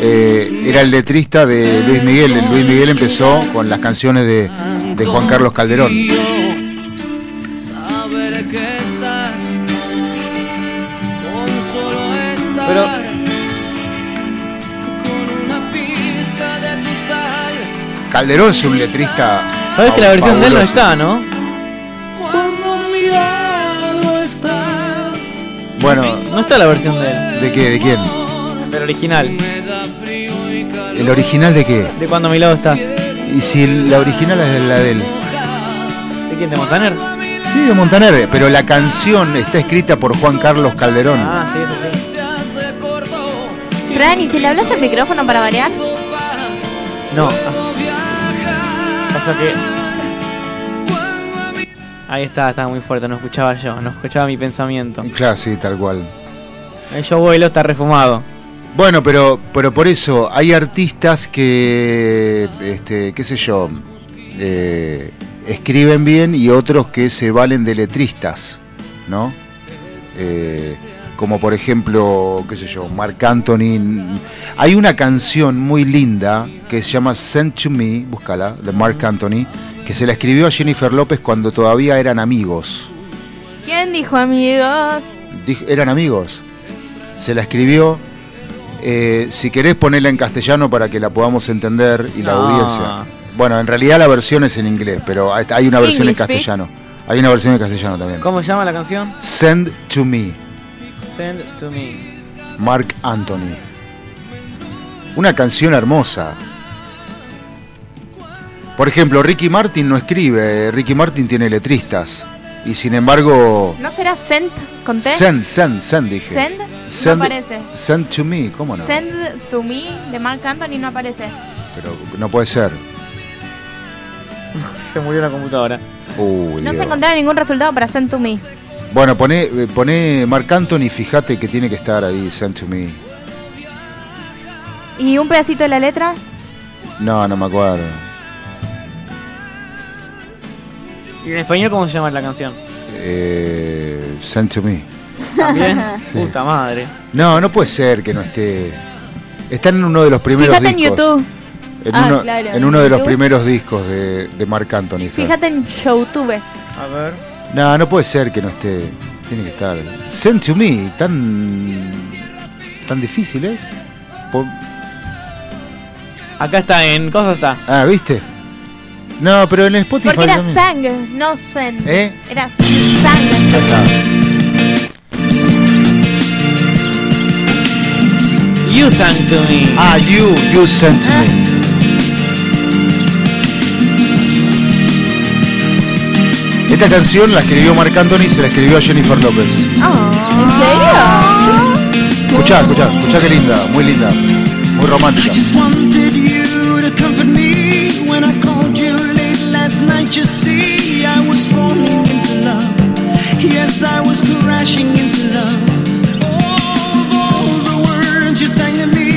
eh, era el letrista de Luis Miguel. El Luis Miguel empezó con las canciones de, de Juan Carlos Calderón. Pero- Calderón es un letrista. Sabes que la versión de él no está, ¿no? cuando a mi lado estás Bueno, No está la versión de él. ¿de qué? ¿De quién? Del original. ¿El original de qué? De cuando a mi lado estás. Y si la original es la de él. ¿De quién? ¿De Montaner? Sí, de Montaner, pero la canción está escrita por Juan Carlos Calderón. Ah, sí, eso sí. Fran, ¿y si le hablas al micrófono para variar? No. Pasa que. Ahí está, estaba muy fuerte, no escuchaba yo, no escuchaba mi pensamiento. Claro, sí, tal cual. El yo vuelo está refumado. Bueno, pero, pero por eso hay artistas que, este, qué sé yo, eh, escriben bien y otros que se valen de letristas, ¿no? Eh, como por ejemplo, qué sé yo, Marc Anthony. Hay una canción muy linda que se llama Send to Me, búscala, de Marc Anthony, que se la escribió a Jennifer López cuando todavía eran amigos. ¿Quién dijo amigos? Eran amigos. Se la escribió. Eh, si querés ponerla en castellano para que la podamos entender y la No. audiencia. Bueno, en realidad la versión es en inglés, pero hay una versión en castellano. Hay una versión en castellano también. ¿Cómo se llama la canción? Send to me. Send to me. Mark Anthony. Una canción hermosa. Por ejemplo, Ricky Martin no escribe, Ricky Martin tiene letristas. Y sin embargo. ¿No será Send con T? Send, send, send, dije. Send, no aparece. Send to me, ¿cómo no? Send to me de Mark Anthony no aparece. Pero no puede ser. Se murió la computadora. Uy, No se encontraba ningún resultado para Send to me. Bueno, pone, eh, pone Mark Anthony, fíjate que tiene que estar ahí, send to me. ¿Y un pedacito de la letra? No, no me acuerdo. ¿Y en español cómo se llama la canción? Eh, send to me. ¿También? Sí. Puta madre. No, no puede ser que no esté. Está en uno de los primeros Fíjate en discos. YouTube. En, Ah, uno, claro, en en uno de los primeros discos de, de Marc Anthony. Fíjate en YouTube. A ver. No, no puede ser que no esté. Tiene que estar. Send to me, tan. tan difícil es. Acá está, en cosa está. Ah, ¿viste? No, pero en Spotify. Porque era también. Sang, no Send. ¿Eh? Era Sang. You sang to me. Ah, you, you sent to me. Esta canción la escribió Marc Anthony y se la escribió a Jennifer López. ¿En serio? Escuchá, escuchá, escuchá qué linda, muy linda, muy romántica. just wanted you to you sang to me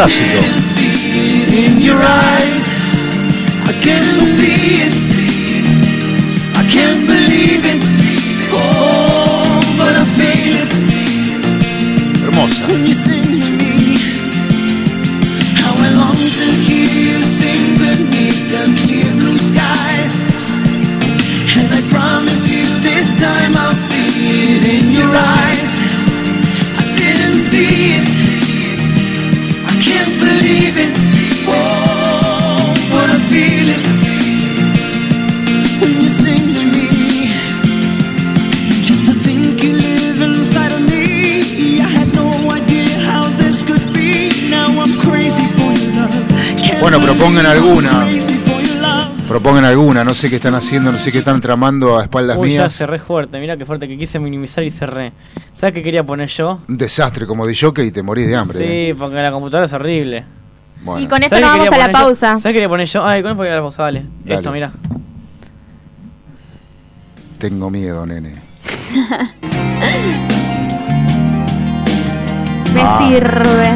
believe I Clásico. Sé qué están haciendo, no sé qué están tramando a espaldas Uy, ya mías. cerré fuerte. Mira qué fuerte que quise minimizar y cerré. ¿Sabes qué quería poner yo? Un desastre como de jockey y te morís de hambre. ¿eh? Sí, porque la computadora es horrible. Bueno. Y con esto ¿Sabes nos vamos a la poner yo? pausa. ¿Sabes qué quería poner yo? Ay, con esto voy a la pausa, dale. Dale. Esto, mira. Tengo miedo, nene. Me Ah. sirve.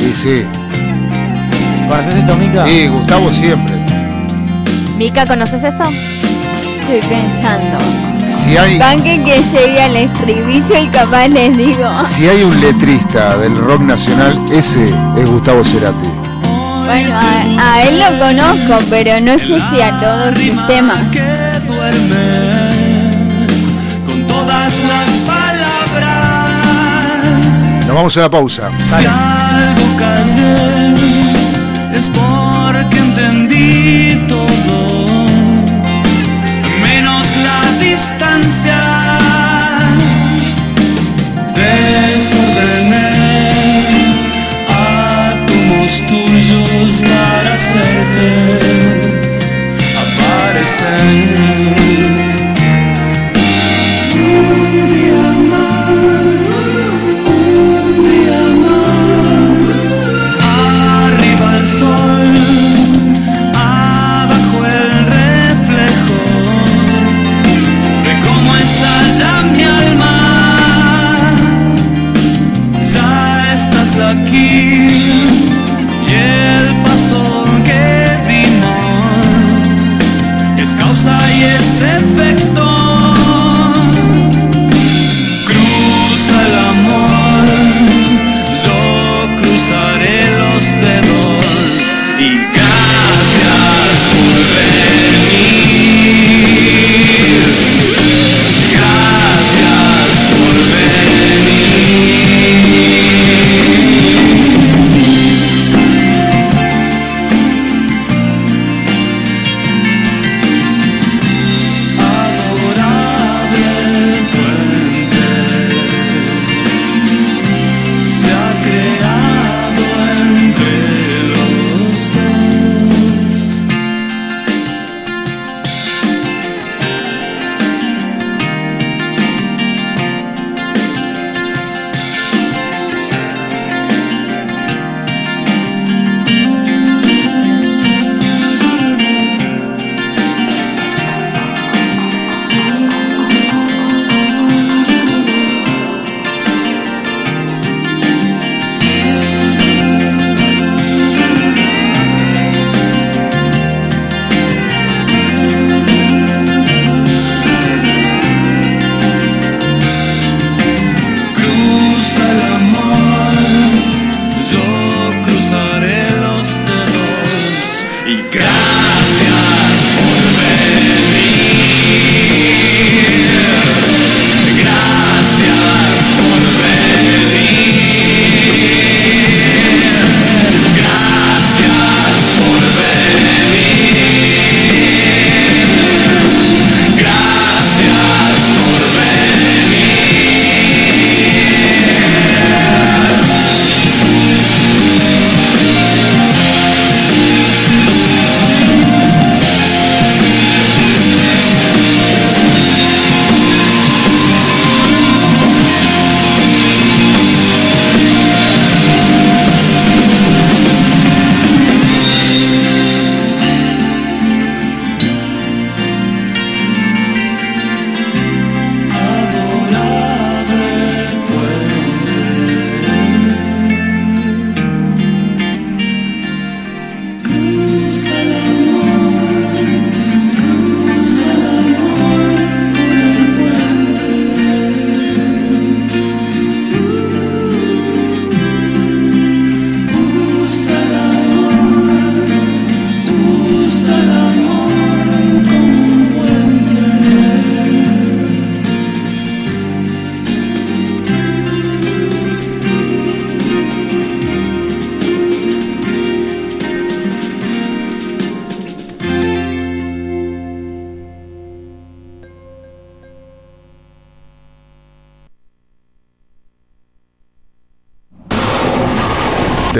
Sí, sí. ¿Conoces esto, Mica? Sí, Gustavo siempre. Mica, ¿conoces esto? Estoy pensando. Si hay, Banque que llegue al estribillo y capaz les digo. si hay un letrista del rock nacional, ese es Gustavo Cerati. Bueno, a, a él lo conozco, pero no sé si a todos sus temas. Con todas las palabras. Nos vamos a la pausa. Si hacerte aparecer.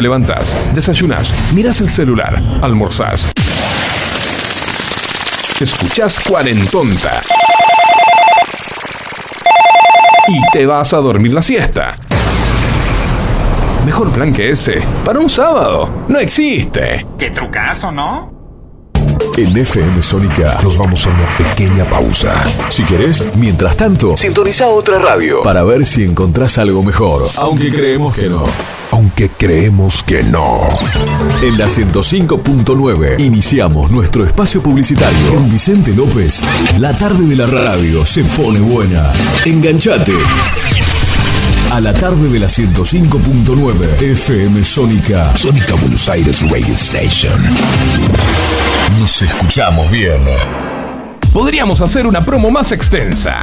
Levantás, desayunás, mirás el celular, almorzás. Escuchás Cuarentonta. Y te vas a dormir la siesta. Mejor plan que ese, para un sábado, no existe. Qué trucazo, ¿no? En FM Sónica nos vamos a una pequeña pausa. Si querés, mientras tanto, sintoniza otra radio para ver si encontrás algo mejor. Aunque creemos que no. Aunque creemos que no. En la 105.9 iniciamos nuestro espacio publicitario. Con Vicente López, la tarde de la radio se pone buena. Enganchate. A la tarde de la 105.9 FM Sónica. Sónica Buenos Aires Radio Station. Nos escuchamos bien. Podríamos hacer una promo más extensa,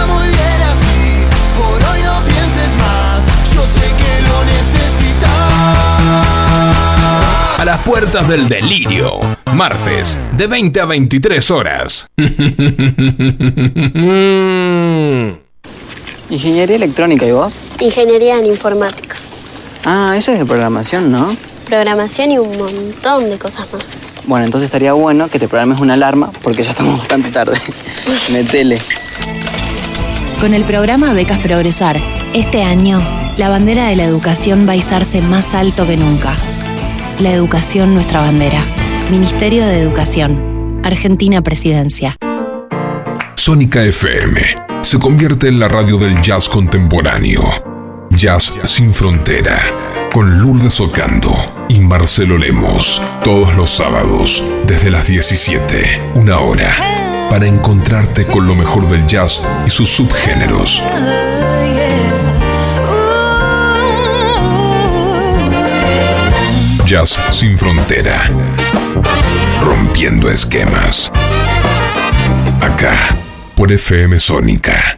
las puertas del delirio, martes, de 20 a 23 horas. Ingeniería electrónica, ¿y vos? Ingeniería en informática, Ah, eso es de programación, ¿no? programación y un montón de cosas más. Bueno, entonces estaría bueno que te programes una alarma porque ya estamos bastante tarde. Metele. Con el programa Becas Progresar, este año, la bandera de la educación va a izarse más alto que nunca. La educación, nuestra bandera. Ministerio de Educación. Argentina Presidencia. Sónica FM se convierte en la radio del jazz contemporáneo. Jazz sin frontera. Con Lourdes Ocando y Marcelo Lemos. Todos los sábados, desde las 17, una hora. Para encontrarte con lo mejor del jazz y sus subgéneros. Sin frontera. Rompiendo esquemas. Acá, por FM Sónica.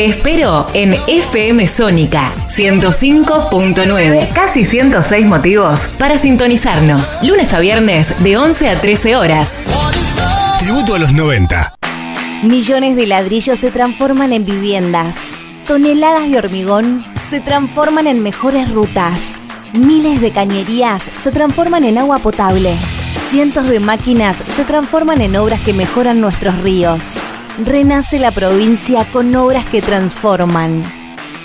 Te espero en FM Sónica 105.9. Casi 106 motivos para sintonizarnos. Lunes a viernes de 11 a 13 horas. Tributo a los 90. Millones de ladrillos se transforman en viviendas. Toneladas de hormigón se transforman en mejores rutas. Miles de cañerías se transforman en agua potable. Cientos de máquinas se transforman en obras que mejoran nuestros ríos. Renace la provincia con obras que transforman.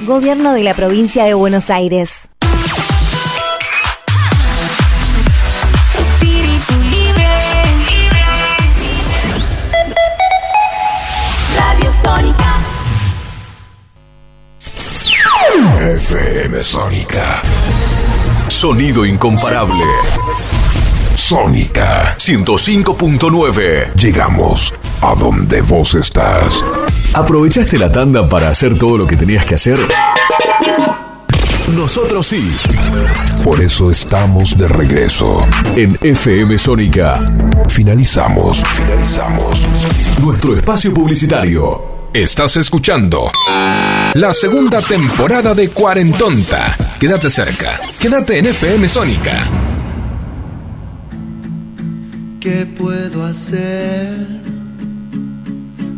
Gobierno de la provincia de Buenos Aires. Espíritu libre. Radio Sónica. FM Sónica. Sonido incomparable. Sónica 105.9. Llegamos a donde vos estás. ¿Aprovechaste la tanda para hacer todo lo que tenías que hacer? nosotros sí. Por eso estamos de regreso en FM Sónica. Finalizamos. Finalizamos. Nuestro espacio publicitario. Estás escuchando la segunda temporada de Cuarentonta. Quédate cerca. Quédate en FM Sónica. ¿Qué puedo hacer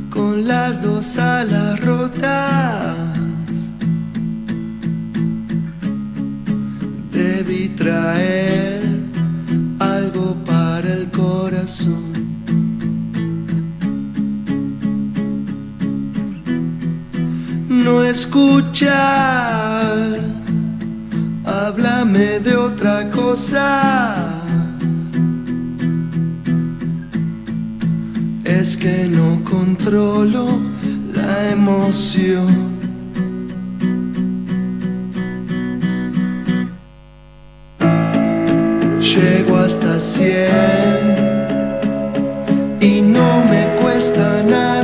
con las dos alas rotas? Debí traer algo para el corazón. No escuchar, háblame de otra cosa. Es que no controlo la emoción. Llego hasta cien y no me cuesta nada.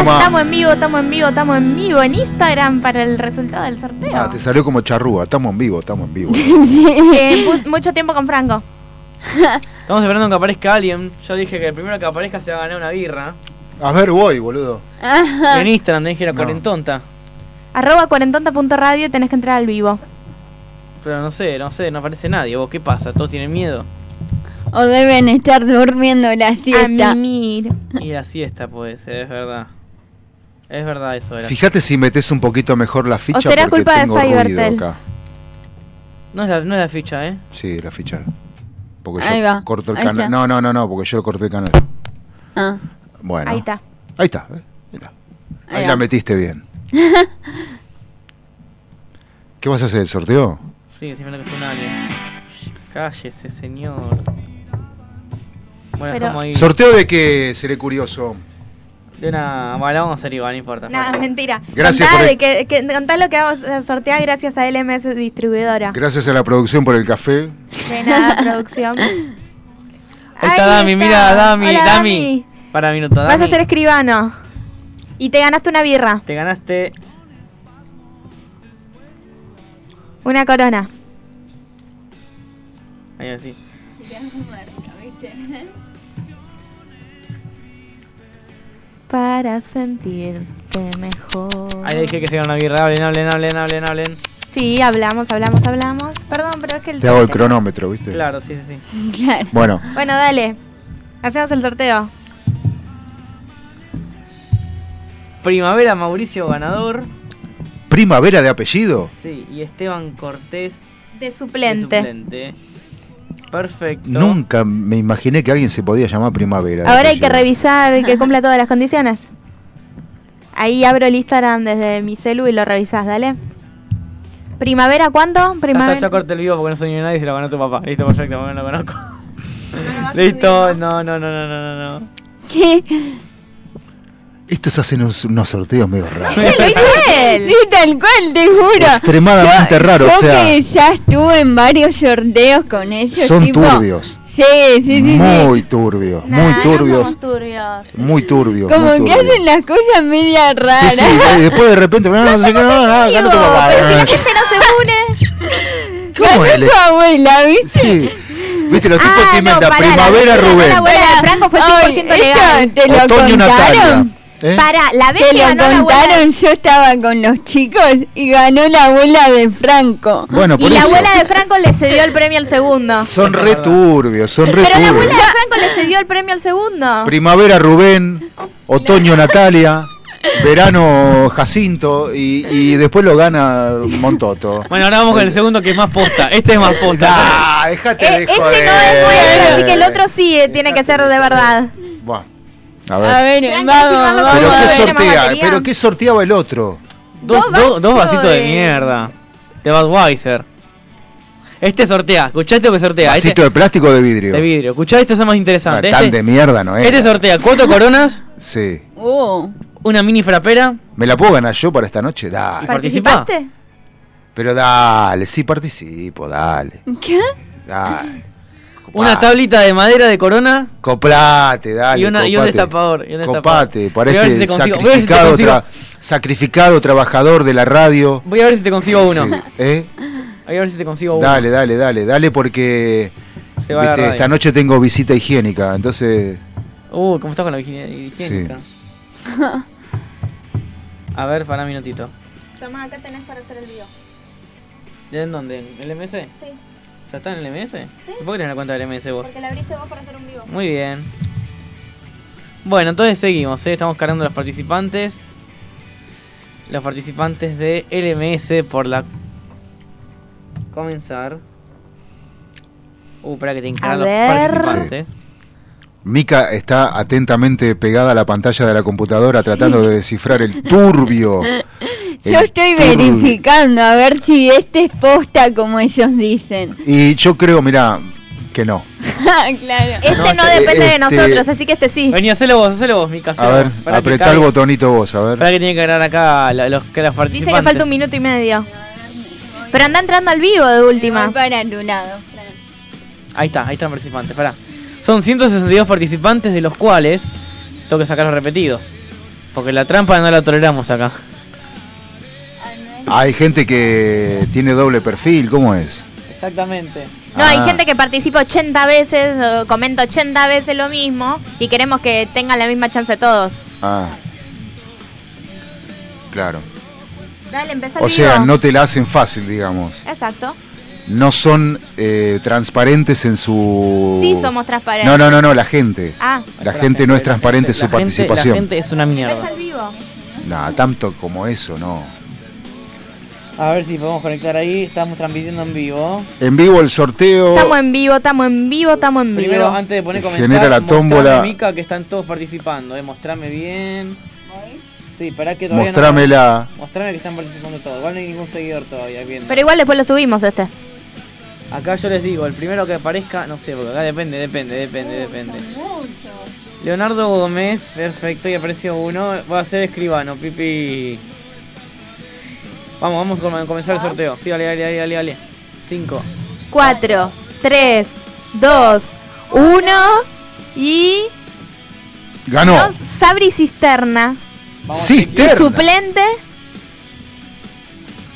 Estamos en vivo, estamos en vivo, estamos en vivo en Instagram para el resultado del sorteo. Ah, te salió como charrúa. Estamos en vivo, estamos en vivo. Eh, mu- mucho tiempo con Franco. Estamos esperando que aparezca alguien. Yo dije que el primero que aparezca se va a ganar una birra. A ver, voy, boludo. En Instagram tenés que ir a No. Cuarentonta. Arroba cuarentonta.radio y tenés que entrar al vivo. Pero no sé, no sé, no aparece nadie. ¿Vos qué pasa? ¿Todos tienen miedo? O deben estar durmiendo la siesta. mimir. Y la siesta puede ser, es verdad. Es verdad eso. de la Fíjate si metes un poquito mejor la ficha O será porque culpa de tengo ruido Fivertel. acá. No es la, no es la ficha, ¿eh? Sí, la ficha. Porque Ahí yo va, corto el ahí canal. está. No, no, no, no, porque yo corté el canal. Ah. Bueno. Ahí está. Ahí está. ¿eh? Mira. Ahí, Ahí la va. metiste bien. ¿Qué vas a hacer? ¿El sorteo? Sí, decime que es un alien. Shh, Cállese, señor. Bueno, Pero- dejamos ahí. ¿Sorteo de qué? Seré curioso. De una. Bueno, la vamos a hacer igual, no importa. Nada, mentira. Gracias contá, por de el- que, que- contá lo que vamos a sortear gracias a LMS Distribuidora. Gracias a la producción por el café. De nada, producción. Ahí está Dami, mira, Dami, Hola, Dami. Para minuto, Dami. Vas a ser escribano. Y te ganaste una birra, Te ganaste. una corona. Ahí así. Para sentirte mejor. Ahí dije que se iban a una birra. Hablen, hablen, hablen, hablen, hablen. Sí, hablamos, hablamos, hablamos. Perdón, pero es que el Te hago el cronómetro, ¿viste? Claro, sí, sí, sí. Claro. Bueno, Bueno, dale. Hacemos el sorteo. Primavera Mauricio ganador. primavera de apellido. Sí, y Esteban Cortés De de suplente. Perfecto. Nunca me imaginé que alguien se podía llamar primavera. Ahora hay que revisar que cumpla todas las condiciones. Ahí abro el Instagram desde mi celu y lo revisás, dale. ¿Primavera está, Primavera. ya corté el vivo porque no soy ni nadie y se lo ganó tu papá. Listo, perfecto, no lo conozco. Listo, no, no, no, no, no, no, no. ¿Qué? Estos hacen unos, unos sorteos medio raros. Sí, lo hizo él. Sí, tal cual, te juro. Extremadamente Yo- raro, yo o sea- que ya estuve en varios sorteos con ellos. Son tipo- turbios. Sí, sí, sí. sí. Muy turbios, muy turbios. turbios. Muy turbios. Como muy que turbios. hacen las cosas media Sí, raras. sí, y después de repente, no, no sé no, no, ganó tu papá. Pero si la gente no se une. ¿Cómo es? tu abuela, ¿viste? Sí. Viste, los tipos Ah, que no, inventan la primavera que Rubén, La abuela de Franco fue 100% Ay, legal. te lo otoño Natalia. ¿Eh? Para, la vez Te que lo ganó la abuela contaron, yo estaba con los chicos y ganó la abuela de Franco. Bueno, Y la abuela de Franco le cedió el premio al segundo. Son re turbios, son re Pero la abuela de Franco le cedió el premio al segundo. Primavera Rubén, otoño Natalia, verano Jacinto y, y después lo gana Montoto. Bueno, ahora vamos con el segundo que es más posta. Este es más posta. Ah, dejate Eh, de este no es muy bueno, así que el otro sí eh, tiene que ser de verdad. Buah, a A ver. ver, Tranqui, vamos, vamos. ¿Pero a qué ver, sortea? ¿Pero qué sorteaba el otro? Dos, Dos dos, vasitos de de- mierda. De Budweiser. Este sortea. ¿Escuchá esto que sortea? ¿Vasito Este, de plástico o de vidrio? de vidrio. ¿Escuchá esto? Es más Ah, interesante. tan Este, de mierda no es. este sortea cuatro coronas, Sí. Uh, una mini frapera. ¿Me la puedo ganar yo para esta noche? Dale. ¿Participa? ¿Participaste? Pero dale, sí participo, dale. ¿Qué? Dale. Una tablita de madera de corona Coplate, dale. y, una, y un copate. destapador. Y un destapador. Copate, para este si si sacrificado, consigo- tra- sacrificado trabajador de la radio. Voy a ver si te consigo uno. Sí, ¿eh? Voy a ver si te consigo uno. Dale, dale, dale, dale porque Se va viste, esta noche tengo visita higiénica, entonces Uh, ¿cómo estás con la higiénica? A ver, para un minutito. Toma, acá tenés para hacer el video. ¿Ya en dónde? ¿En el MS? Sí. ¿Ya está en el MS? Sí. ¿Y ¿Por qué tenés la cuenta del MS vos? Porque la abriste vos para hacer un vivo. Muy bien. Bueno, entonces seguimos, ¿eh? estamos cargando los participantes. Los participantes de LMS por la... Comenzar. Uh, para que te encaran A los ver. participantes. Mica está atentamente pegada a la pantalla de la computadora tratando de descifrar el turbio. Yo estoy turbio. verificando a ver si este es posta como ellos dicen. Y yo creo, mira, que no. claro. Este no, este- depende de este- nosotros, así que este sí. Vení, hacelo vos, hacelo vos, Mica. A hacelo ver, apretá el botonito vos, a ver. Para que tiene que agarrar acá la- los, que las Dice participantes. que falta un minuto y medio. Pero anda entrando al vivo de última. Voy para tu lado. Ahí está, ahí están participantes, pará. Son 162 participantes, de los cuales tengo que sacar los repetidos. Porque la trampa no la toleramos acá. Hay gente que tiene doble perfil, ¿cómo es? Exactamente. No, hay Ah. gente que participa 80 veces, comenta 80 veces lo mismo y queremos que tengan la misma chance todos. Ah. Claro. Dale, empezá el O sea, no te la hacen fácil, digamos. Exacto. No son eh, transparentes en su... Sí, somos transparentes. No, no, no, no, la gente. Ah. La gente no es transparente en su La gente- participación. La gente es una mierda. Empieza el vivo. Nada, tanto como eso, no. A ver si podemos conectar ahí. Estamos transmitiendo en vivo. En vivo el sorteo. Estamos en vivo, estamos en vivo, estamos en Primero, vivo. antes de poner comenzar, Genera la mostrame, tómbola. Mica, que están todos participando. Eh. Mostrame bien. Sí, para que todavía Mostrámela. No... Mostrame que están participando todos. Igual no hay ningún seguidor todavía viendo. Pero igual después lo subimos este. Acá yo les digo, el primero que aparezca, no sé, porque acá depende, depende, depende, depende. Leonardo Gómez, perfecto, y apareció uno. Va a ser escribano, Pipi. Vamos, vamos a com- comenzar el sorteo. Sí, dale, dale, dale, dale, dale. Cinco. 4, 3, 2, 1 y. Ganó. Dos, Sabri Cisterna. Cisterna. Y suplente.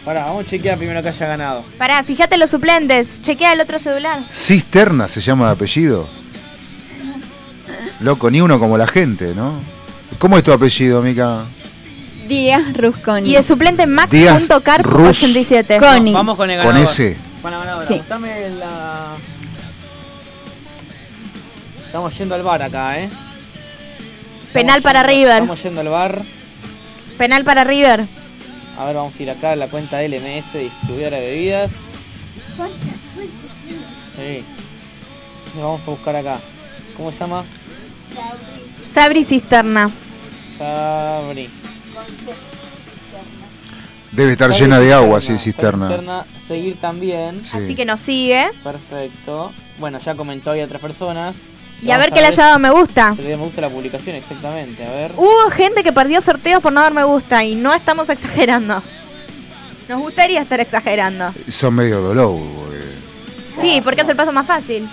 Pará, vamos a chequear primero que haya ganado. Pará, fíjate los suplentes. Chequea el otro celular. Cisterna se llama de apellido. Loco, ni uno como la gente, ¿no? ¿Cómo es tu apellido, Mica? Díaz Rusconi. Y el suplente Díaz Rus- Max.carp87. Coni. Vamos con el Con ganador. ese. Bueno, ganadora, Sí. mostrame la... Estamos yendo al bar acá, ¿eh? Penal Estamos para yendo- River. Estamos yendo al bar. Penal para River. A ver, vamos a ir acá a la cuenta LMS, distribuidora de bebidas. Sí. Entonces vamos a buscar acá. ¿Cómo se llama? Sabri Cisterna. Sabri. Debe estar llena de agua, Cisterna. sí, cisterna. Seguir también. Sí. Así que nos sigue. Perfecto. Bueno, ya comentó ahí otras personas. Y a ver que le haya dado me gusta. Se le dio me gusta la publicación, exactamente. A ver. Hubo gente que perdió sorteos por no dar me gusta y no estamos exagerando. Nos gustaría estar exagerando. Son medio dolor. Sí, porque es el paso más fácil.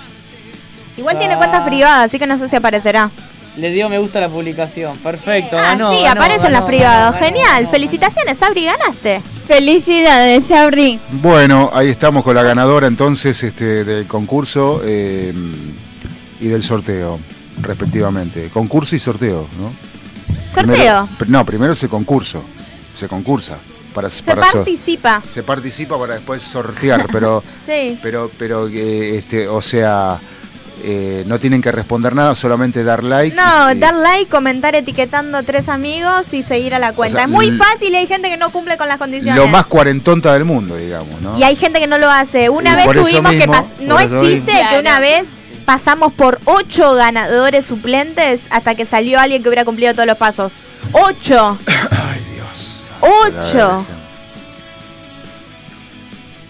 Igual tiene cuentas privadas, así que no sé si aparecerá. Le dio me gusta a la publicación. Perfecto, Ah, ganó. sí, ganó, aparecen ganó, las privadas. ganó, ganó, Genial. ganó. Felicitaciones, Sabri, ganaste. Felicidades, Sabri. Bueno, ahí estamos con la ganadora entonces este, del concurso eh, y del sorteo, respectivamente. Concurso y sorteo, ¿no? Sorteo. Primero- no, primero se concurso, se concursa. Para, Se para so- participa. se participa para después sortear, pero, Sí. pero, pero, eh, este, o sea, eh, no tienen que responder nada, solamente dar like. No, y- dar like, comentar etiquetando tres amigos y seguir a la cuenta. sea, es muy fácil y hay gente que no cumple con las condiciones. lo más cuarentonta del mundo, digamos, ¿no? Y hay gente que no lo hace. Una Y vez tuvimos que mismo, No es chiste mismo. que una vez pasamos por ocho ganadores suplentes hasta que salió alguien que hubiera cumplido todos los pasos. ¡Ocho! Ay, Dios. ¡Ocho!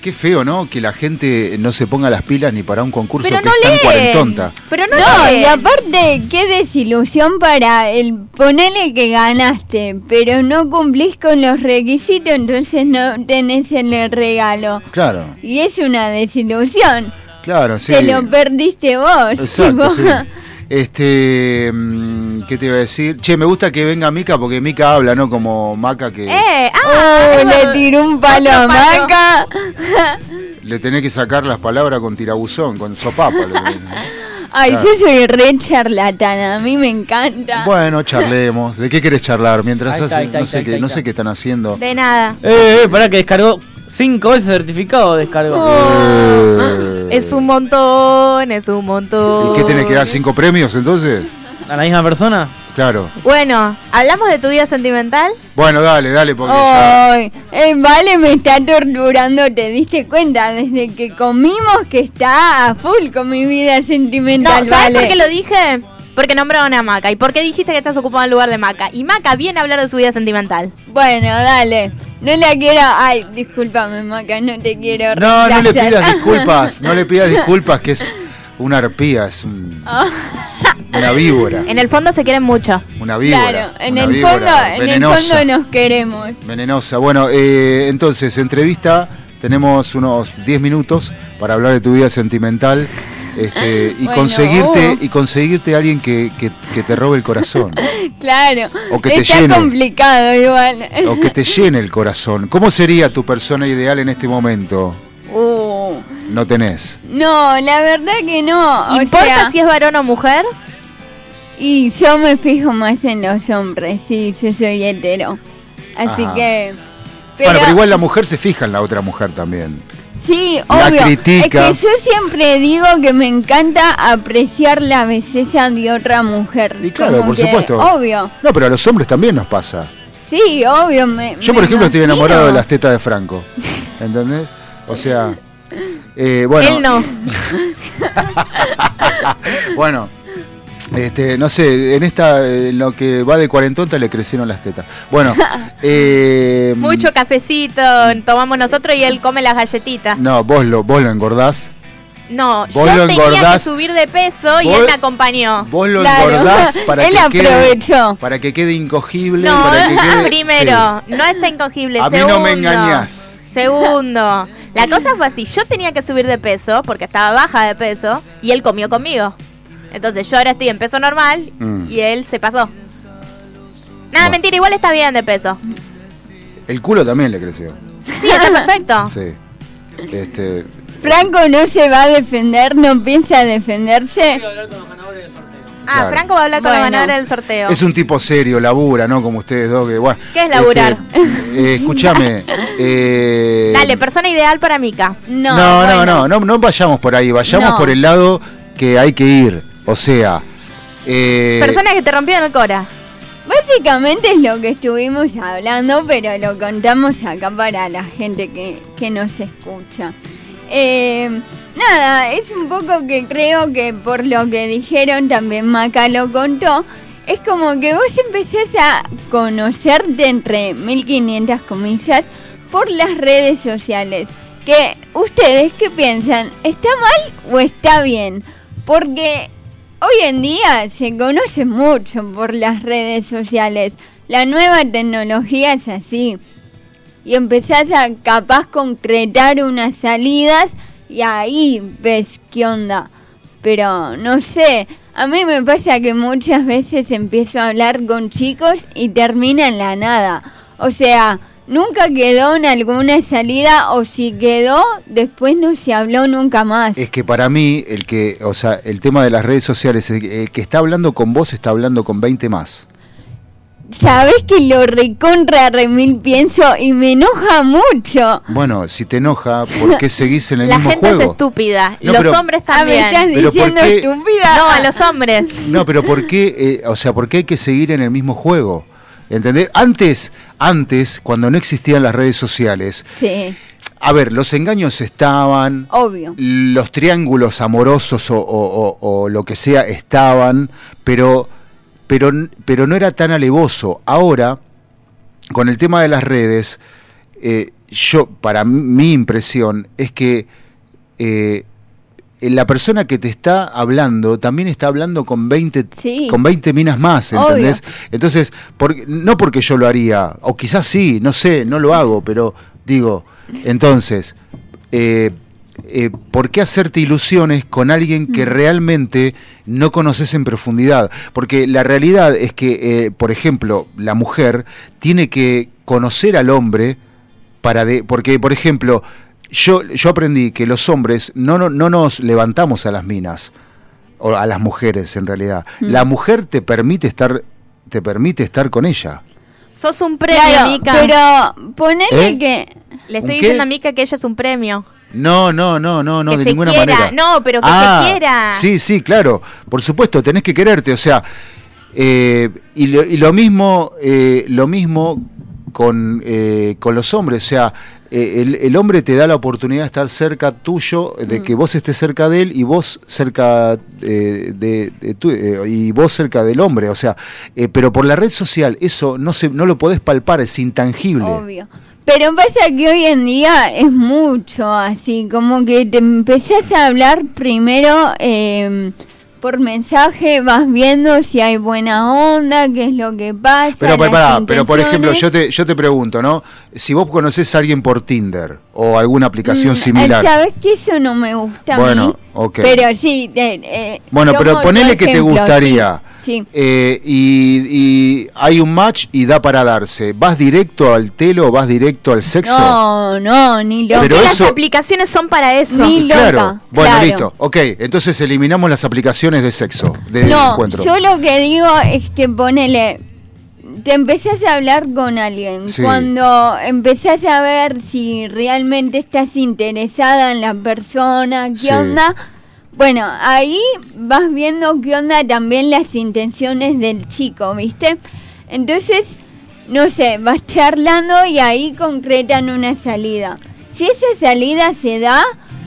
Qué feo, ¿no? Que la gente no se ponga las pilas ni para un concurso Pero que no es tan leen. cuarentonta. Pero no, No, leen. y aparte, qué desilusión para el ponele que ganaste, pero no cumplís con los requisitos, entonces no tenés el regalo. Claro, Y es una desilusión. claro, sí. Te lo perdiste vos. Exacto, tipo. sí. Este, mm, ¿qué te iba a decir? Che, me gusta que venga Mica porque Mica habla, ¿no? Como Maca que ¡Eh! Oh, ¡Ah! le tiró un palo a. Maca. le tenés que sacar las palabras con tirabuzón, con sopapa. Ay, Claro. yo soy re charlatana, a mí me encanta. Bueno, charlemos. ¿De qué querés charlar? Mientras está, hacen- no sé está, qué, no sé qué están haciendo. De nada. Eh, eh, pará que descargó cinco veces certificado, descargó. Eh, Es un montón, es un montón. ¿Y qué tenés que dar cinco premios entonces? ¿A la misma persona? Claro. Bueno, ¿hablamos de tu vida sentimental? Bueno, dale, dale, porque ya. Ay, el Vale me está torturando, ¿te diste cuenta? Desde que comimos que está a full con mi vida sentimental, No, ¿sabes Vale. por qué lo dije? Porque nombraron a Maca. ¿Y por qué dijiste que estás ocupado en lugar de Maca? Y Maca viene a hablar de su vida sentimental. Bueno, dale. No la quiero... Ay, discúlpame, Maca, no te quiero No, no le pidas disculpas, no le pidas disculpas, que es una arpía, es un- Ah, una víbora. En el fondo se quieren mucho. Una víbora. claro, en una el, víbora fondo, en el fondo nos queremos. venenosa. Bueno, eh, entonces, entrevista, tenemos unos 10 minutos para hablar de tu vida sentimental. Este, y Bueno, conseguirte uh. y conseguirte a alguien que, que- que te robe el corazón Claro. O que te llene. complicado igual. o que te llene el corazón. ¿Cómo sería tu persona ideal en este momento? Uh, No tenés. no, la verdad que no. o ¿Importa sea, si es varón o mujer? Y yo me fijo más en los hombres, sí, yo soy hetero. Así Ajá. que... bueno, pero igual la mujer se fija en la otra mujer también. Sí, La obvio. critica. Es que yo siempre digo que me encanta apreciar la belleza de otra mujer. Y claro, Como por que, supuesto. Obvio. No, pero a los hombres también nos pasa. Sí, obvio. Me, Yo, me por ejemplo, estoy enamorado de las tetas de Franco. ¿Entendés? O sea, eh, bueno. Él no. bueno, este, no sé, en esta, en lo que va de cuarentonta le crecieron las tetas. Bueno, eh, Mucho cafecito tomamos nosotros y él come las galletitas. no, vos lo, vos lo engordás. No, Vos yo lo tenía engordás. que subir de peso y Vos- él me acompañó. Vos lo Claro. engordás para Él que, quede, para que quede incogible. No, para que quede- primero, no está incogible. A mí Segundo, no me engañás. Segundo, la cosa fue así. Yo tenía que subir de peso porque estaba baja de peso y él comió conmigo. Entonces yo ahora estoy en peso normal Mm. y él se pasó. Nada, mentira, igual está bien de peso. El culo también le creció. Sí, está perfecto. Sí. Este, Franco no se va a defender, no piensa defenderse. Ah, Claro. Franco va a hablar con Bueno. la ganadora del sorteo. es un tipo serio, labura, ¿no? Como ustedes dos. Que, bueno, ¿Qué es laburar? este, eh, escúchame. eh, Dale, persona ideal para Mica. No, no, no, no, no, no vayamos por ahí, vayamos No. por el lado que hay que ir. O sea, eh, Persona que te rompió en el cora. Básicamente es lo que estuvimos hablando, pero lo contamos acá para la gente que, que nos escucha. Eh, nada, es un poco que creo que por lo que dijeron, también Maca lo contó, es como que vos empezás a conocerte entre 1500 comillas por las redes sociales. Que ustedes, ¿qué piensan? ¿Está mal o está bien? Porque Hoy en día se conoce mucho por las redes sociales. La nueva tecnología es así. Y empezás a capaz concretar unas salidas y ahí ves qué onda. Pero no sé, a mí me pasa que muchas veces empiezo a hablar con chicos y termina en la nada. O sea, nunca quedó en alguna salida o si quedó, después no se habló nunca más. es que para mí, el que, o sea, el tema de las redes sociales, el, el que está hablando con vos está hablando con 20 más. Sabes que lo recontra remil pienso y me enoja mucho. Bueno, si te enoja, ¿por qué seguís en el La mismo gente es juego? estúpida. No, los pero- hombres Ah, me también. estás Pero ¿por diciendo qué- estúpida. No, a los hombres. No, pero ¿por qué? eh, o sea, ¿por qué hay que seguir en el mismo juego? ¿Entendés? Antes, antes, cuando no existían las redes sociales, Sí, a ver, los engaños estaban, obvio. los triángulos amorosos o, o- o- o lo que sea estaban, pero, pero, pero no era tan alevoso. Ahora, con el tema de las redes, eh, yo, para mi impresión es que eh, la persona que te está hablando también está hablando con 20, Sí. con 20 minas más, Obvio. ¿entendés? Entonces, por- no porque yo lo haría, o quizás sí, no sé, no lo hago, pero digo, entonces, eh, eh, ¿por qué hacerte ilusiones con alguien que realmente no conoces en profundidad? Porque la realidad es que, eh, por ejemplo, la mujer tiene que conocer al hombre para de, porque, por ejemplo, yo, yo aprendí que los hombres no, no, no nos levantamos a las minas, o a las mujeres en realidad. Mm. La mujer te permite estar, te permite estar con ella. Sos un premio, Claro, Mica. pero ponele ¿Eh? que... Le estoy ¿Un diciendo qué? a Mica que ella es un premio. No, no, no, no, no, de se ninguna quiera. manera. No, pero que Ah, se quiera. Sí, sí, claro. Por supuesto, tenés que quererte. O sea, eh, y, lo, y lo mismo, eh, lo mismo con, eh, con los hombres. O sea, eh, el, el hombre te da la oportunidad de estar cerca tuyo, de que vos estés cerca de él y vos cerca eh, de, de tu- eh, y vos cerca del hombre. O sea, eh, pero por la red social eso no se, no lo podés palpar, es intangible. Obvio. Pero pasa que hoy en día es mucho así, como que te empezás a hablar primero eh, por mensaje, vas viendo si hay buena onda, qué es lo que pasa. Pero, pero, las pará, pero por ejemplo, yo te, yo te pregunto, ¿no? Si vos conocés a alguien por Tinder o alguna aplicación Mm, similar. Sabes que eso no me gusta a Bueno, mí. ok. Pero sí. eh, eh, Bueno, pero ponele que te gustaría. Sí. eh, y, y hay un match y da para darse. ¿Vas directo al telo o vas directo al sexo? No, no, ni loca. Pero Las aplicaciones son para eso. Ni loca. Claro. Bueno, claro. listo. Ok, entonces eliminamos las aplicaciones de sexo, de No, encuentro. yo lo que digo es que ponele, te empezás a hablar con alguien. Sí. Cuando empezás a ver si realmente estás interesada en la persona, qué Sí. onda. Bueno, ahí vas viendo qué onda también las intenciones del chico, ¿viste? Entonces, no sé, vas charlando y ahí concretan una salida. Si esa salida se da,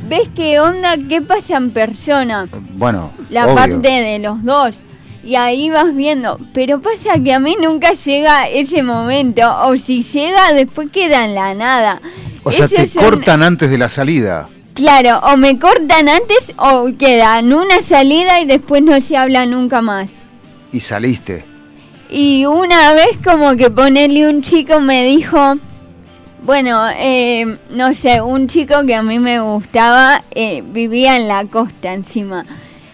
ves qué onda, qué pasa en persona, Bueno, la obvio. parte de los dos. Y ahí vas viendo, pero pasa que a mí nunca llega ese momento, o si llega después queda en la nada. O sea, te son- cortan antes de la salida. Claro, o me cortan antes o quedan una salida y después no se habla nunca más. Y saliste. Y una vez como que ponerle un chico me dijo, bueno, eh, no sé, un chico que a mí me gustaba eh, vivía en la costa encima.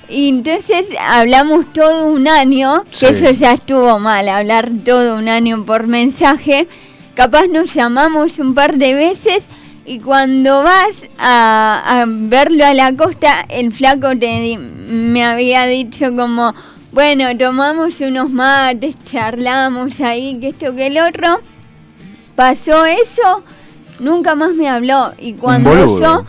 Y entonces hablamos todo un año, que eso ya estuvo mal, hablar todo un año por mensaje. Capaz nos llamamos un par de veces y cuando vas a, a verlo a la costa, el flaco te di- me había dicho como, bueno, tomamos unos mates, charlamos ahí, que esto, que el otro. Pasó eso, nunca más me habló. Y cuando yo,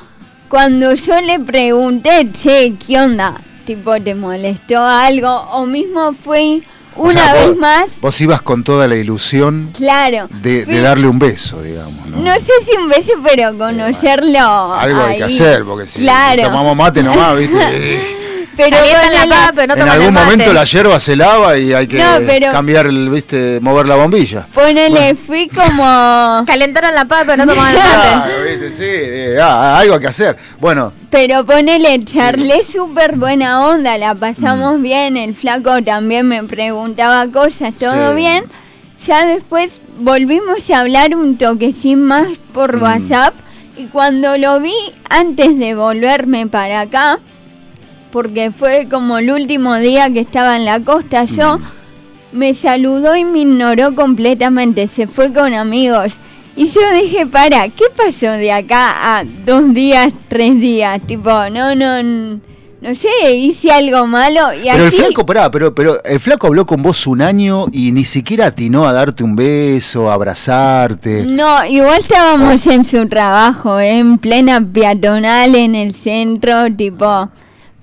cuando yo le pregunté, che, ¿qué onda? Tipo, ¿te molestó algo? O mismo fui O una sea, vez vos- más, Vos ibas con toda la ilusión claro. de, darle un beso, digamos. ¿no? No sé si un beso, pero conocerlo. Algo hay que hacer, porque si Claro. tomamos mate nomás, ¿viste? Pero Calientan la pava, pero no en algún momento la hierba se lava y hay que No, pero- cambiar el, ¿viste? Mover la bombilla. Ponele, fui como... Calentaron la pava, pero no tomaban el mate. Claro, ¿viste? Sí, eh, ah, algo hay que hacer. Bueno, Pero ponele, charlé súper buena onda, la pasamos bien, el flaco también me preguntaba cosas, todo Sí. bien. Ya después volvimos a hablar un toquecín más por WhatsApp y cuando lo vi antes de volverme para acá, porque fue como el último día que estaba en la costa yo, me saludó y me ignoró completamente, se fue con amigos. Y yo dije, para, ¿qué pasó de acá a dos días, tres días? Tipo, no, no, no sé, hice algo malo y pero el flaco, pará, pero, pero el flaco habló con vos un año y ni siquiera atinó a darte un beso, a abrazarte. No, igual estábamos en su trabajo, ¿eh? en plena peatonal en el centro, tipo...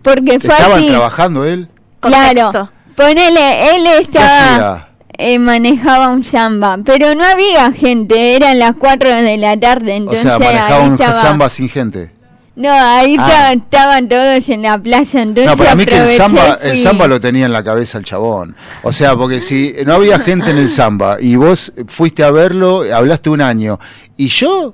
Porque fue ¿Estaban así. trabajando él? Claro, ponele, él ¿Qué estaba... eh, manejaba un samba, pero no había gente, eran las 4 de la tarde, O entonces sea, manejaba un estaba- samba sin gente. No, ahí Ah. ta- estaban todos en la playa, entonces No, para mí que el samba, y el samba lo tenía en la cabeza el chabón. O sea, porque si no había gente en el samba y vos fuiste a verlo, hablaste un año, y yo,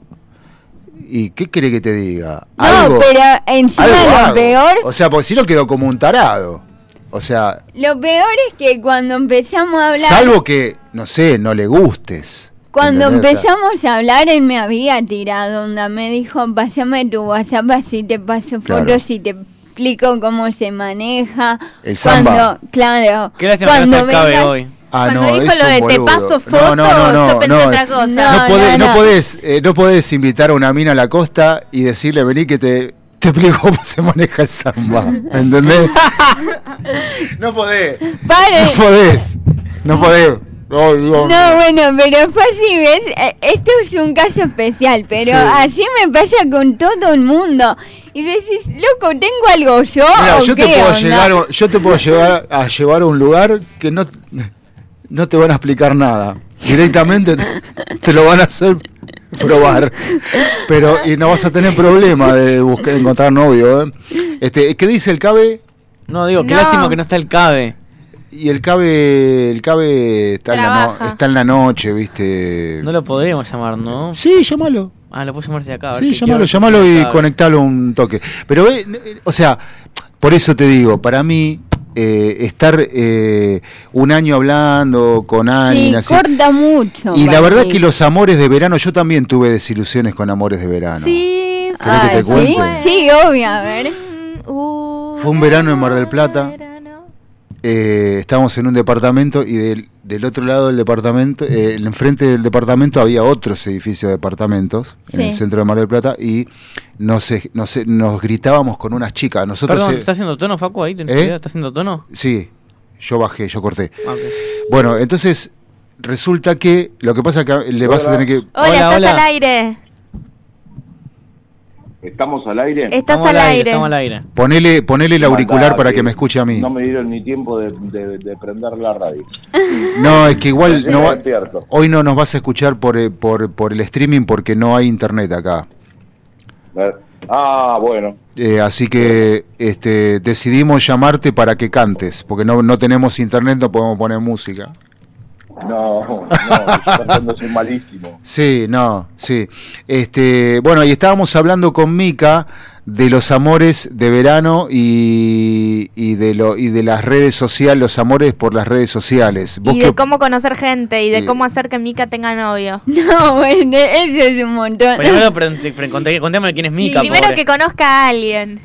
¿y qué quiere que te diga? No, pero encima algo lo hago. peor, O sea, porque si no quedó como un tarado. O sea, lo peor es que cuando empezamos a hablar, salvo que, no sé, no le gustes. cuando ¿entendés? O sea, empezamos a hablar él me había tirado onda, me dijo, pásame tu WhatsApp así te paso Claro. fotos y te explico cómo se maneja. El samba. Cuando, claro, Qué lástima que no cuando vengas- hoy. Ah, Cuando no, dijo lo de te paso foto, no, no, no, yo pensé no. otra cosa. No, No, podés, no, no no. podés, eh, no podés invitar a una mina a la costa y decirle, vení que te, te explico cómo se maneja el samba. ¿Entendés? no podés. Pare. No podés. No podés. No, bueno, pero fue así, ¿ves? Eh, Esto es un caso especial, pero Sí. así me pasa con todo el mundo. Y decís, loco, ¿tengo algo yo? Mira, yo te puedo llegar, yo te puedo llevar a llevar a un lugar que no, no te van a explicar nada. Directamente te, lo van a hacer probar. Pero y no vas a tener problema de buscar encontrar novio, ¿eh? Este, ¿qué dice el Cabe? No, digo, qué No. lástima que no está el cabe. Y el Cabe, el Cabe está en, la no- está en la noche, ¿viste? No lo podríamos llamar, ¿no? Sí, llámalo. Ah, lo puedo llamar de acá. a ver Sí, llámalo, llámalo y conectalo un toque. Pero, eh, eh, o sea, por eso te digo, para mí, eh, estar eh, un año hablando con Sí, alguien así. corta mucho. Y la verdad mí. que los amores de verano, yo también tuve desilusiones con amores de verano. Sí, sí. ¿Querés que te Ay, ¿sí? Sí, obvio, a ver. Fue un verano en Mar del Plata. Eh, estábamos en un departamento y del, del otro lado del departamento, eh, enfrente del departamento había otros edificios de departamentos en el centro de Mar del Plata y nos, eh, nos, eh, nos gritábamos con unas chicas. Nosotros, Perdón, eh, ¿está haciendo tono, Facu, ahí? ¿Tenés ¿Eh? ¿Está haciendo tono? Sí, yo bajé, yo corté. Ah. Bueno, entonces resulta que lo que pasa es que le vas a tener que... Hola, Hola, estás hola. al aire. ¿Estamos al aire? Estás al aire. Estamos al aire. Ponele, ponele el auricular para que me escuche a mí. No me dieron ni tiempo de, de- de prender la radio. No, es que igual no va- hoy no nos vas a escuchar por, eh, por, por el streaming porque no hay internet acá. Ah, bueno. Eh, así que este, decidimos llamarte para que cantes, porque no, no tenemos internet, no podemos poner música. No, no, yo cantando soy malísimo. Sí, no, sí. Este, bueno, y estábamos hablando con Mica de los amores de verano y, y de lo y de las redes sociales, los amores por las redes sociales. ¿Vos Y qué de cómo conocer gente y de Sí. cómo hacer que Mika tenga novio. No, bueno, eso es un montón. Primero pre- conté- contémosle quién es Mika. Primero pobre. que conozca a alguien.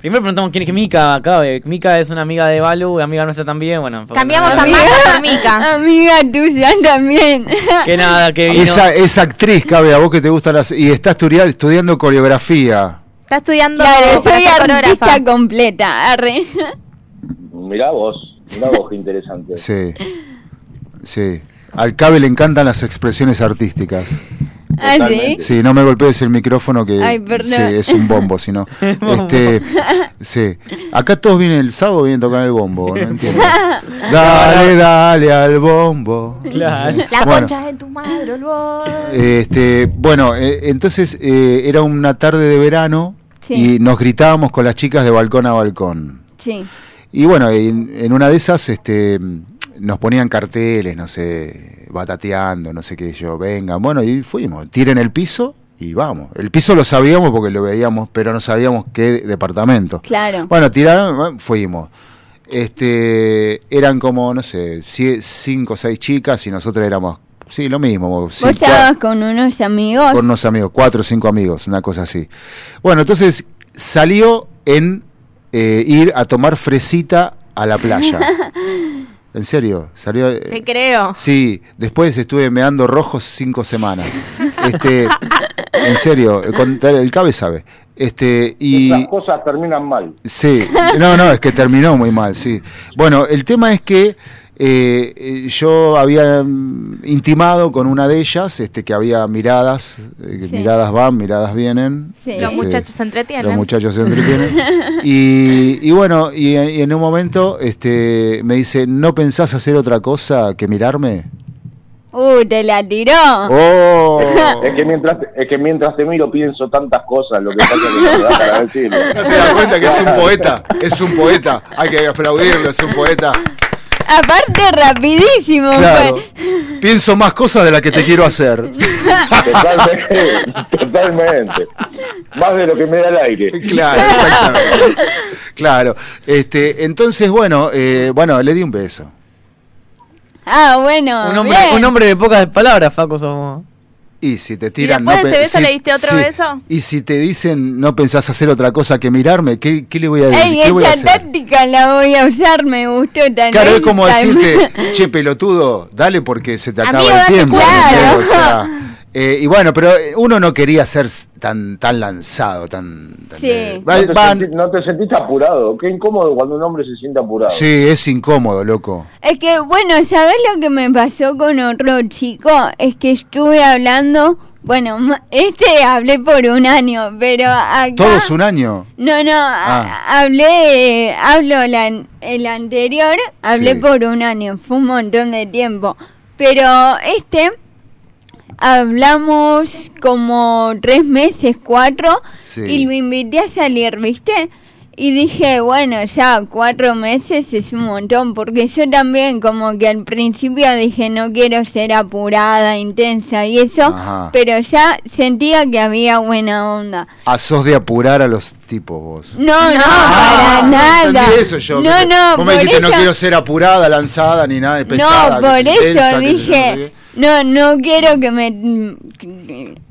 Primero preguntamos quién es Mika acá. eh. Mika es una amiga de Balu, amiga nuestra también. Bueno, Cambiamos a Maca por Mika. Amiga tuya también. Que nada, que vino. Esa, esa actriz, cabe a vos que te gustan las... Y está estudia- estudiando coreografía. Está estudiando Claro, soy artista completa. Arre. Mirá vos, mirá vos qué interesante. Sí, sí. Al Cabe le encantan las expresiones artísticas. ¿Ah, sí? Sí, no me golpees el micrófono que Ay, sí, es un bombo, si no. Este, sí. Acá todos vienen el sábado vienen a tocar el bombo, no entiendo. Dale, dale al bombo. Claro. La Bueno. concha de tu madre, olvor. Este, bueno, eh, entonces eh, era una tarde de verano Sí. y nos gritábamos con las chicas de balcón a balcón. Sí. Y bueno, en, en una de esas este, nos ponían carteles, no sé, batateando, no sé qué yo, vengan, bueno, y fuimos, tiren el piso y vamos. El piso lo sabíamos porque lo veíamos, pero no sabíamos qué departamento. Claro. Bueno, tiraron, fuimos. Este, eran como, no sé, cinco o seis chicas y nosotros éramos, sí, lo mismo. Vos estabas con unos amigos. con unos amigos, cuatro o cinco amigos, una cosa así. Bueno, entonces salió en eh, ir a tomar fresita a la playa. En serio, salió. eh, Te creo. Sí, después estuve meando rojos cinco semanas. Este, en serio, eh, con- el cabe sabe. Este, y Esas cosas terminan mal. Sí, no, no, es que terminó muy mal, sí. Bueno, el tema es que eh, eh, yo había mm, intimado con una de ellas, este, que había miradas, eh, Sí. miradas van, miradas vienen. Sí. Los este, muchachos se entretienen. Los muchachos se entretienen. y, y bueno, y, y en un momento este, me dice, ¿no pensás hacer otra cosa que mirarme? Uh, te la tiró. Oh. Es que mientras es que mientras te miro pienso tantas cosas, lo que pasa es que no me da para decirlo. ¿No te das cuenta que es un poeta? Es un poeta, hay que aplaudirlo, es un poeta. Aparte, rapidísimo. Claro. fue. Pienso más cosas de las que te quiero hacer. Totalmente, totalmente. Más de lo que me da el aire. Claro, exactamente. Claro. Este, entonces, bueno, eh, bueno, le di un beso. Ah, bueno. Un hombre, bien. un hombre de pocas palabras, Faco, somos. Y si te tiran. después de pe- ese beso si- le diste otro beso? Y si te dicen no pensás hacer otra cosa que mirarme, ¿qué, qué le voy a decir? Ey, ¿Qué voy a esa táctica la voy a usar, me gustó también. Claro, es como decirte, che, pelotudo, dale porque se te acaba Amigo, el tiempo. claro. O sea, eh, y bueno, pero uno no quería ser tan tan lanzado, tan... tan- Sí. Va- ¿No te, van- sentí- no te sentiste apurado? Qué incómodo cuando un hombre se siente apurado. sí, es incómodo, loco. Es que, bueno, ¿sabes lo que me pasó con otro chico? Es que estuve hablando, bueno, este hablé por un año, pero acá... ¿Todos un año? No, no, Ah. a- hablé, hablo la- el anterior, hablé Sí. por un año, fue un montón de tiempo. Pero este, hablamos como tres meses, cuatro, Sí. y lo invité a salir, ¿viste? Y dije, bueno, ya cuatro meses es un montón, porque yo también como que al principio dije, no quiero ser apurada, intensa y eso, Ajá. pero ya sentía que había buena onda. Ah, sos de apurar a los tipos vos. No, no, Ah, para nada. entendí eso yo. No, no, Vos me dijiste, no quiero ser apurada, lanzada, ni nada, pesada. no, por eso intensa, no dije. No, no quiero que me mm,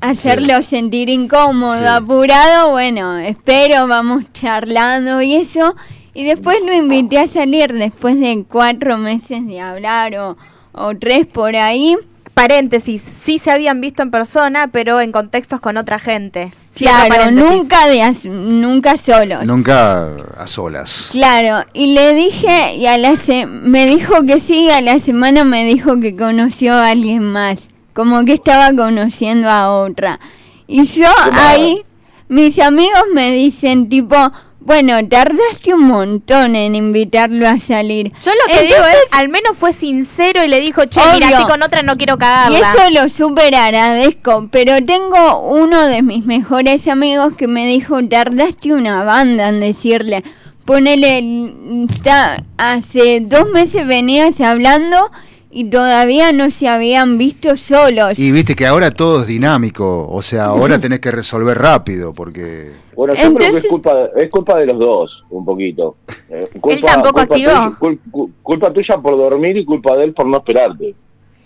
hacerlo sentir incómodo, Sí. apurado, bueno, espero, vamos charlando y eso, y después lo invité a salir después de cuatro meses de hablar o, o tres por ahí. Paréntesis, sí se habían visto en persona, pero en contextos con otra gente. Claro, paréntesis. nunca de as- nunca solos. Nunca a solas. Claro, y le dije, y a la se me dijo que sí, y a la semana me dijo que conoció a alguien más, como que estaba conociendo a otra. Y yo ahí mis amigos me dicen tipo, bueno, tardaste un montón en invitarlo a salir. Yo lo que digo es, al menos fue sincero y le dijo, che, mira, estoy con otra, no quiero Y cagarla. eso lo súper agradezco, pero tengo uno de mis mejores amigos que me dijo, tardaste una banda en decirle, ponele, está, hace dos meses venías hablando y todavía no se habían visto solos. Y viste que ahora todo es dinámico, o sea, ahora tenés que resolver rápido, porque... Bueno, yo creo que es culpa, es culpa de los dos, un poquito. Eh, culpa, tampoco culpa activó. tuya- cul- cul- culpa tuya por dormir y culpa de él por no esperarte.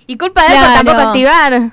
Y culpa de él por tampoco activar.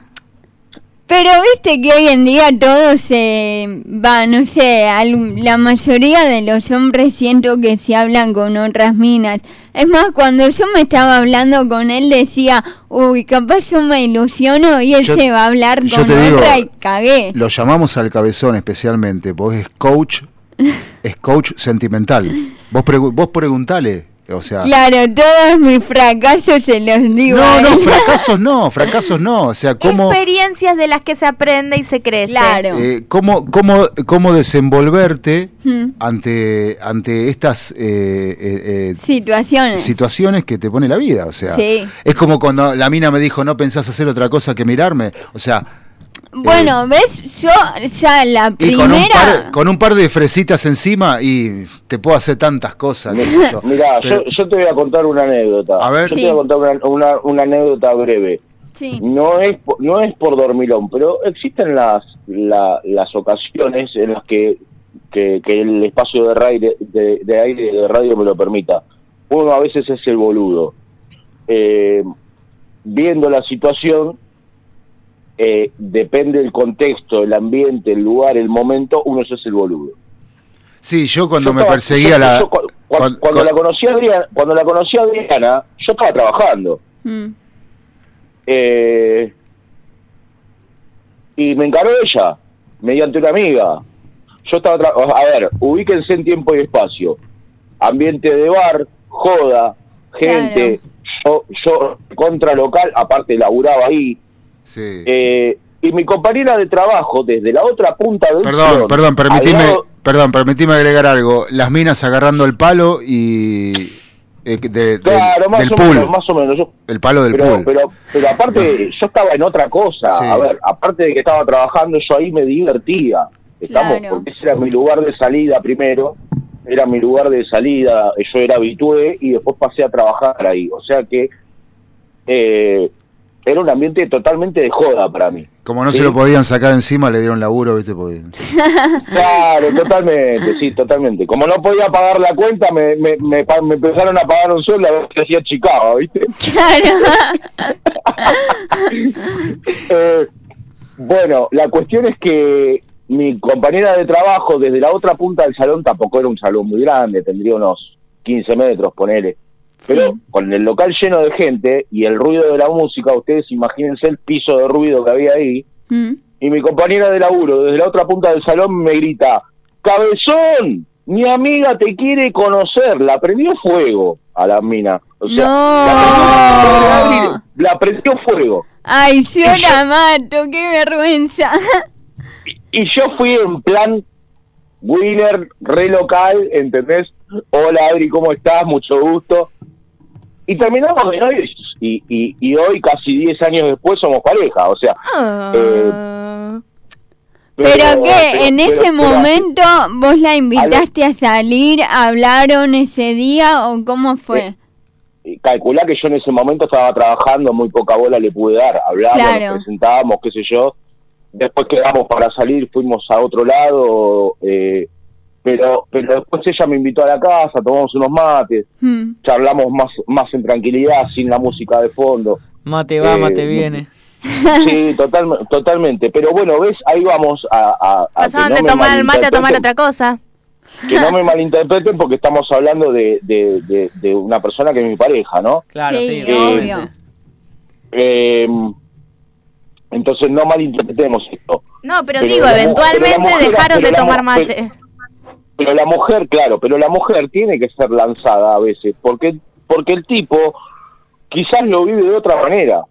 Pero viste que hoy en día todo se va, no sé, al- la mayoría de los hombres siento que se hablan con otras minas. Es más, cuando yo me estaba hablando con él decía, uy, capaz yo me ilusiono y él Yo- se va a hablar con otra y cagué. Lo llamamos al cabezón especialmente, porque es coach, es coach sentimental. Vos, pregu- vos preguntale, o sea... Claro, todos mis fracasos se los digo. No, no, fracasos no, fracasos no, o sea, cómo... Experiencias de las que se aprende y se crece. Claro. eh, cómo, cómo, cómo desenvolverte Hmm. ante, ante estas eh, eh, eh, Situaciones. situaciones que te pone la vida, o sea, Sí. es como cuando la mina me dijo, no pensás hacer otra cosa que mirarme, o sea, Bueno, ¿ves? Yo ya la y con un, primera... par, con un par de fresitas encima y te puedo hacer tantas cosas, yo. Mirá, Pero- yo, yo te voy a contar una anécdota. A ver. Yo Sí. te voy a contar una, una, una anécdota breve. Sí. No es, no es por dormilón, pero existen las, la- las ocasiones en las que, que, que el espacio de, raire- de, de aire de radio me lo permita. Uno a veces es el boludo. Eh, viendo la situación, eh, depende del contexto, el ambiente, el lugar, el momento, uno es el boludo. Sí, yo cuando Yo me estaba- perseguía yo- la... yo cuando, cuan- la conocí a Adriana, cuando la conocí a Adriana, yo estaba trabajando. Mm. Eh, y me encaró ella, mediante una amiga. Yo estaba, tra- a ver, ubíquense en tiempo y espacio. Ambiente de bar, joda, gente, yo, yo contra local, aparte laburaba ahí. Sí. Eh, y mi compañera de trabajo, desde la otra punta del Perdón, salón, perdón, permitime, lado- perdón, permitime agregar algo. Las minas agarrando el palo y eh, de- del- Claro, más del o pool, menos, más o menos. Yo- el palo del pero, pool. pero, pero aparte, yo estaba en otra cosa. Sí. A ver, aparte de que estaba trabajando, yo ahí me divertía. Estamos, Claro. porque ese era mi lugar de salida primero. Era mi lugar de salida. Yo era habitué y después pasé a trabajar ahí. O sea que eh, era un ambiente totalmente de joda para mí. Como no Sí. se lo podían sacar encima, le dieron laburo, ¿viste? Porque... Claro, totalmente, sí, totalmente. Como no podía pagar la cuenta, me, me, me, empezaron a pagar un sueldo a ver qué hacía Chicago, ¿viste? Eh, bueno, la cuestión es que mi compañera de trabajo desde la otra punta del salón tampoco era un salón muy grande, tendría unos 15 metros, ponele. Pero con el local lleno de gente y el ruido de la música, ustedes imagínense el piso de ruido que había ahí. Mm. Y mi compañera de laburo desde la otra punta del salón me grita, cabezón, mi amiga te quiere conocer, la prendió fuego a la mina. O sea, la, prendió, la prendió fuego. Ay, yo la mato, qué vergüenza. Y yo fui en plan winner, re local, ¿entendés? Hola Adri, ¿cómo estás? Mucho gusto. Y terminamos de novios y, y, y hoy, casi 10 años después, somos pareja. O sea, eh, Pero, que pero- en pero- ese pero- momento vos la invitaste a salir, hablaron ese día o cómo fue? y calculá que yo en ese momento estaba trabajando, muy poca bola le pude dar, hablábamos, Claro. nos presentábamos, qué sé yo, después quedamos para salir, fuimos a otro lado, eh, pero pero después ella me invitó a la casa, tomamos unos mates, Hmm. charlamos más más en tranquilidad, sin la música de fondo. Mate va, Eh, mate viene. Sí, total, totalmente, pero bueno, ves, ahí vamos a... a- a Pasaban no de me tomar el mate a tomar otra cosa. que no me malinterpreten porque estamos hablando de, de, de, de una persona que es mi pareja, ¿no? Claro, Sí, sí, Eh, obvio. Eh, entonces no malinterpretemos esto. No, pero, Pero digo, eventualmente mujer- dejaron pero de tomar mujer- mate. Pero la mujer, claro, pero la mujer tiene que ser lanzada a veces, porque porque el tipo quizás lo vive de otra manera.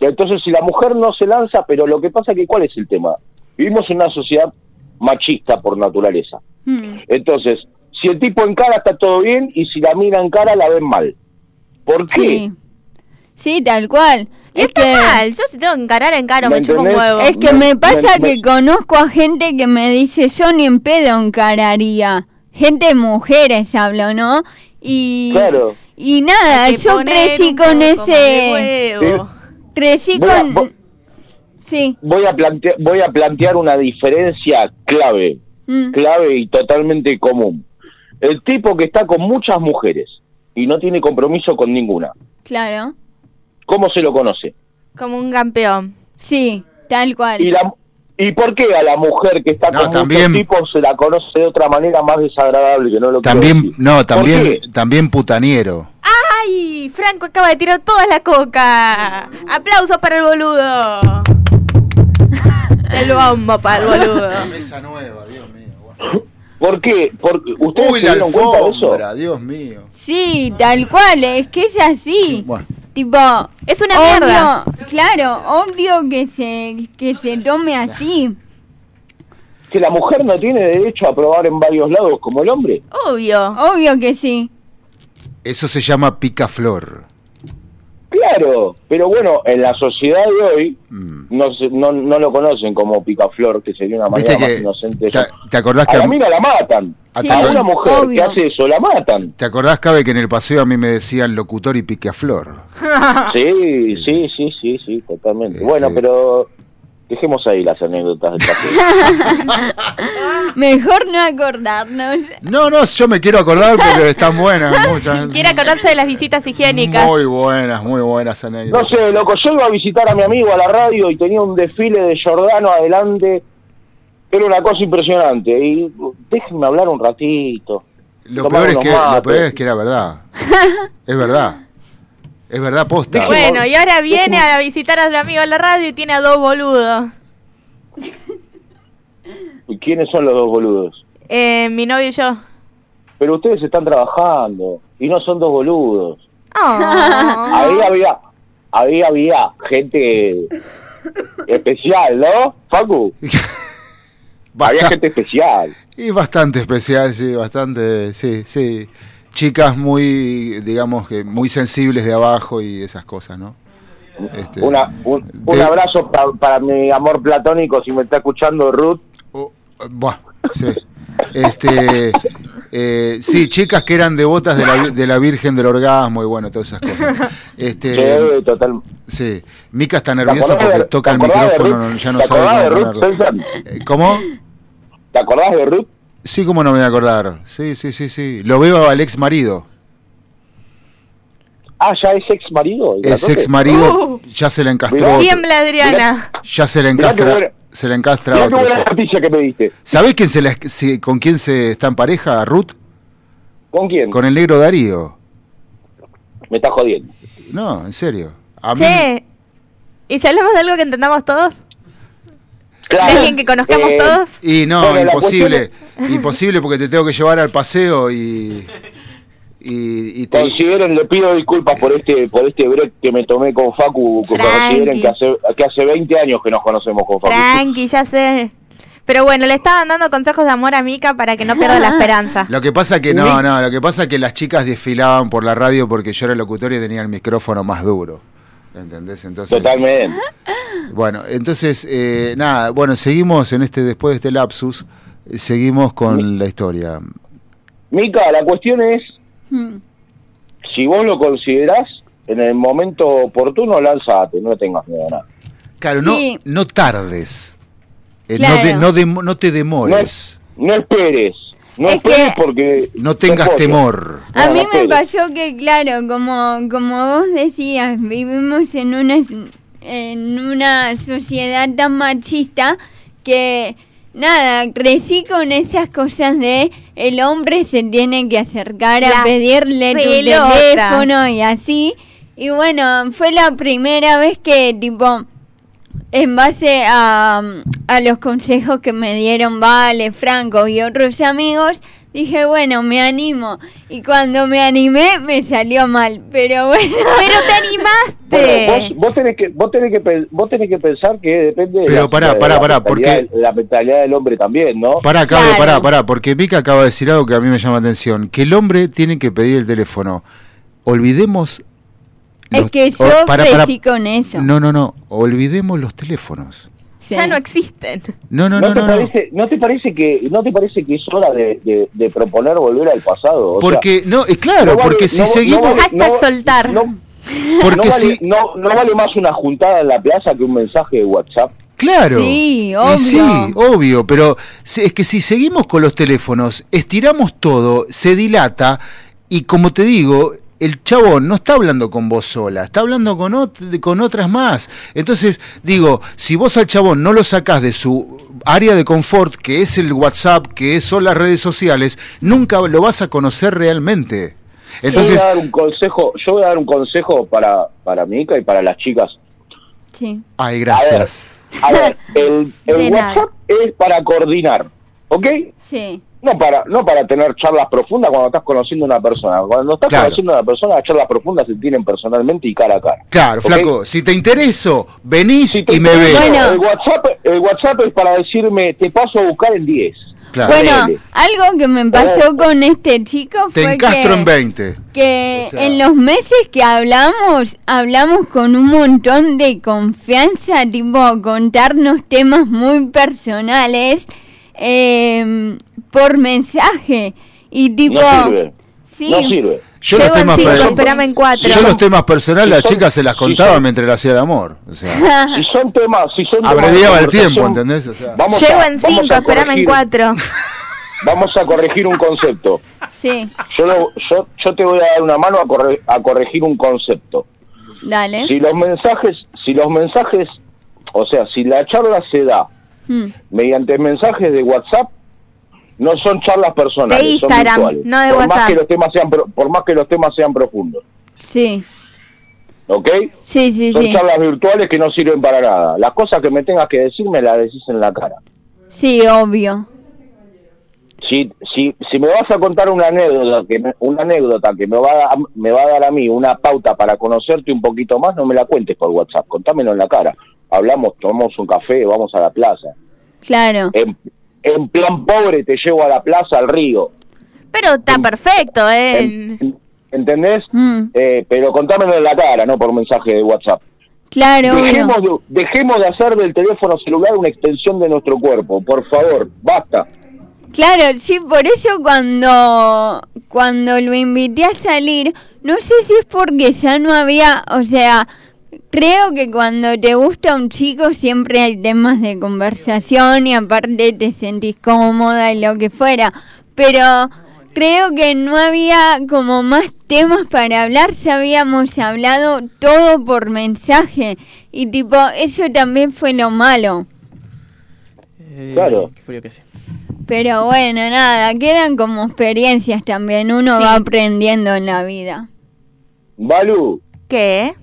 Entonces si la mujer no se lanza, pero lo que pasa que ¿cuál es el tema? Vivimos en una sociedad machista por naturaleza. Mm. Entonces, si el tipo encara está todo bien y si la mina encara la ven mal. ¿Por qué? Sí. Sí, tal cual. Es Está que, mal. Yo si tengo que encarar, encaro, ¿Me me chupo un huevo. es que Me- me pasa me- que conozco a gente que me dice yo ni en pedo encararía. Gente, mujeres hablo, ¿no? Y, Claro. y nada, yo crecí con ese... huevo. Crecí Voy a- con... vo- Sí. Voy a, plantear, voy a plantear una diferencia clave, Mm. clave y totalmente común. El tipo que está con muchas mujeres y no tiene compromiso con ninguna, Claro. ¿Cómo se lo conoce? Como un campeón. Sí, tal cual. ¿Y, la, ¿Y por qué a la mujer que está No, con también- muchos tipos se la conoce de otra manera más desagradable que no lo También, no, ¿Por también, también putaniero. ¡Ay! Franco acaba de tirar toda la coca. Aplausos para el boludo. El bombo para el boludo. Mesa nueva, Dios mío. ¿Por qué? Porque ¿Ustedes Uy, se la dieron cuenta de eso? Dios mío. Sí, tal cual, es que es así. Bueno. Tipo, Es una odio- mierda. Claro, odio que se que se tome así. ¿Que la mujer no tiene derecho a probar en varios lados como el hombre? Obvio. Obvio que sí. Eso se llama picaflor. Claro, pero bueno, en la sociedad de hoy no, se- no, no lo conocen como picaflor, que sería una manera Mm. Más inocente. ¿Te, te acordás a que la mina la matan. Sí, a una mujer que hace eso la matan. ¿Te acordás, Cabe, que en el paseo a mí me decían locutor y picaflor? Sí, sí, sí, sí, sí, totalmente. Bueno, pero dejemos ahí las anécdotas del paseo. Mejor no acordarnos. No, no, yo me quiero acordar porque están buenas, muchas. Quiere acordarse de las visitas higiénicas. Muy buenas, muy buenas No anécdotas. sé, loco, yo iba a visitar a mi amigo a la radio y tenía un desfile de Giordano adelante. Era una cosa impresionante. Y déjenme hablar un ratito. Lo peor, es que, lo peor es que era verdad. Es verdad. Es verdad, posta. Bueno, y ahora viene a visitar a su amigo en la radio y tiene a dos boludos. ¿Y quiénes son los dos boludos? Eh, mi novio y yo. Pero ustedes están trabajando y no son dos boludos. Oh. Ahí había, ahí había gente especial, ¿no, Facu? había gente especial. Y bastante especial, sí, bastante, sí, sí. Chicas muy, digamos que muy sensibles de abajo y esas cosas, ¿no? Este, Una, un, un de- abrazo pa- para mi amor platónico, si me está escuchando Ruth. Buah, sí. Este, eh, sí, chicas que eran devotas de la, de la Virgen del Orgasmo y bueno, todas esas cosas. Este, Sí, total. sí. Mica está nerviosa porque de- toca el micrófono, Ruth? ya no ¿Te sabe cómo Ruth? Eh, ¿Cómo? ¿Te acordás de Ruth? Sí, cómo no me voy a acordar. Sí, sí, sí, sí. Lo veo al ex marido. Ah, ya es ex marido. Es ex marido, ya se la encastró. Tiembla Adriana. Ya se le encastra, se le encastra otro. buena noticia que me diste. ¿Sabés quién se la- si- con quién se está en pareja, Ruth? ¿Con quién? Con el negro Darío. Me está jodiendo. No, en serio. A mí, ¿y si hablamos de algo que entendamos todos? Claro. ¿De alguien que conozcamos Eh, todos? Y no, Bueno, imposible. Imposible porque te tengo que llevar al paseo y. Y, y te- Consideren, le pido disculpas por este por este break que me tomé con Facu, que Tranqui. consideren que hace, que hace 20 años que nos conocemos con Facu. Tranqui, ya sé. Pero bueno, le estaban dando consejos de amor a Mica para que no pierda la esperanza. Lo que pasa que no, no, lo que pasa que las chicas desfilaban por la radio porque yo era locutor y tenía el micrófono más duro. ¿Entendés? Entonces, Totalmente. Bueno, entonces, eh, nada, bueno, seguimos en este, después de este lapsus, seguimos con la historia. Mica, la cuestión es, Mm. si vos lo considerás, en el momento oportuno, lánzate, no tengas miedo a nada. Claro, Sí. no, no tardes. Eh, Claro. no, de- no, te demores. no esperes, no Es que- porque... No tengas temor. A mí me pasó que, claro, como, como vos decías, vivimos en una, en una sociedad tan machista que, nada, crecí con esas cosas de el hombre se tiene que acercar a pedirle tu teléfono y así. Y bueno, fue la primera vez que, tipo, en base a, a los consejos que me dieron Vale, Franco y otros amigos, dije, bueno, me animo. Y cuando me animé, me salió mal. Pero bueno. Pero te animaste. Bueno, vos, vos tenés que vos tenés que pe- vos tenés que pensar que depende de Pero la, pará, de pará, la pará, mentalidad- porque- de la mentalidad del hombre también, ¿no? Pará, Cabo, pará, pará, porque Mica acaba de decir algo que a mí me llama la atención, que el hombre tiene que pedir el teléfono. Olvidemos... Es que o- yo pará, pará. crecí con eso. No, no, no, olvidemos los teléfonos. Ya no existen. No, no, ¿No, no, te no, parece, ¿No te parece que no te parece que es hora de, de- de proponer volver al pasado? O Porque, sea, no, es claro, no vale- porque si no- no seguimos... vale- Hashtag no- soltar. Porque no, vale, si- no, no vale más una juntada en la plaza que un mensaje de WhatsApp. Claro. Sí, obvio. sí, obvio, pero es que si seguimos con los teléfonos, estiramos todo, se dilata y como te digo, el chabón no está hablando con vos sola, está hablando con, ot- con otras más. Entonces, digo, si vos al chabón no lo sacás de su área de confort, que es el WhatsApp, que son las redes sociales, nunca lo vas a conocer realmente. yo Entonces, voy a dar un consejo, yo voy a dar un consejo para para Mica y para las chicas. Sí. ay, gracias. A ver, el, el. WhatsApp es para coordinar, ¿ok? Sí. No para, no para tener charlas profundas cuando estás conociendo a una persona. Cuando estás Claro. conociendo a una persona, las charlas profundas se tienen personalmente y cara a cara. Claro, flaco, si te intereso, venís Si te- y me ves. El, WhatsApp, el WhatsApp es para decirme, te paso a buscar en 10. Claro. Bueno, algo que me pasó con este chico Te fue encastro que, en 20. que O sea- en los meses que hablamos, hablamos con un montón de confianza, tipo contarnos temas muy personales eh, por mensaje. Y tipo... No sirve. Sí. No sirve. Yo los, Llego en temas cinco, per- esperame en cuatro. yo los temas personales a las Si son- chicas se las contaba mientras le hacía el amor. O sea, Si son temas, si son abreviaba el tiempo, ¿entendés? O sea, Vamos Llego a- en vamos cinco, a esperame en cuatro. Vamos a corregir un concepto. Sí, Yo, lo- yo, yo te voy a dar una mano a, corre- a corregir un concepto. dale. Si los mensajes, si los mensajes, o sea, si la charla se da Mm. mediante mensajes de WhatsApp, no son charlas personales, De son Instagram, virtuales. no de por Más que los temas sean, por más que los temas sean profundos, Sí, ¿ok? sí, sí, Son sí. charlas virtuales que no sirven para nada. Las cosas que me tengas que decir me las decís en la cara. Sí, obvio. Si, si, si me vas a contar una anécdota que me- una anécdota que me va, a, dar- me va a dar a mí una pauta para conocerte un poquito más, no me la cuentes por WhatsApp, contámelo en la cara. Hablamos, tomamos un café, vamos a la plaza. Claro. En, en plan pobre te llevo a la plaza, al río. Pero está perfecto, ¿eh? ¿Entendés? Mm. Eh, pero contámelo en la cara, no por mensaje de WhatsApp. Claro. Dejemos de, dejemos de hacer del teléfono celular una extensión de nuestro cuerpo, por favor, basta. Claro, sí, por eso cuando, cuando lo invité a salir, no sé si es porque ya no había, o sea, creo que cuando te gusta un chico siempre hay temas de conversación y aparte te sentís cómoda y lo que fuera, pero creo que no había como más temas para hablar, ya habíamos hablado todo por mensaje y tipo, eso también fue lo malo. Eh, Claro. qué frío que hace. Pero bueno, nada, quedan como experiencias también, uno Sí. va aprendiendo en la vida. Balu, ¿Qué?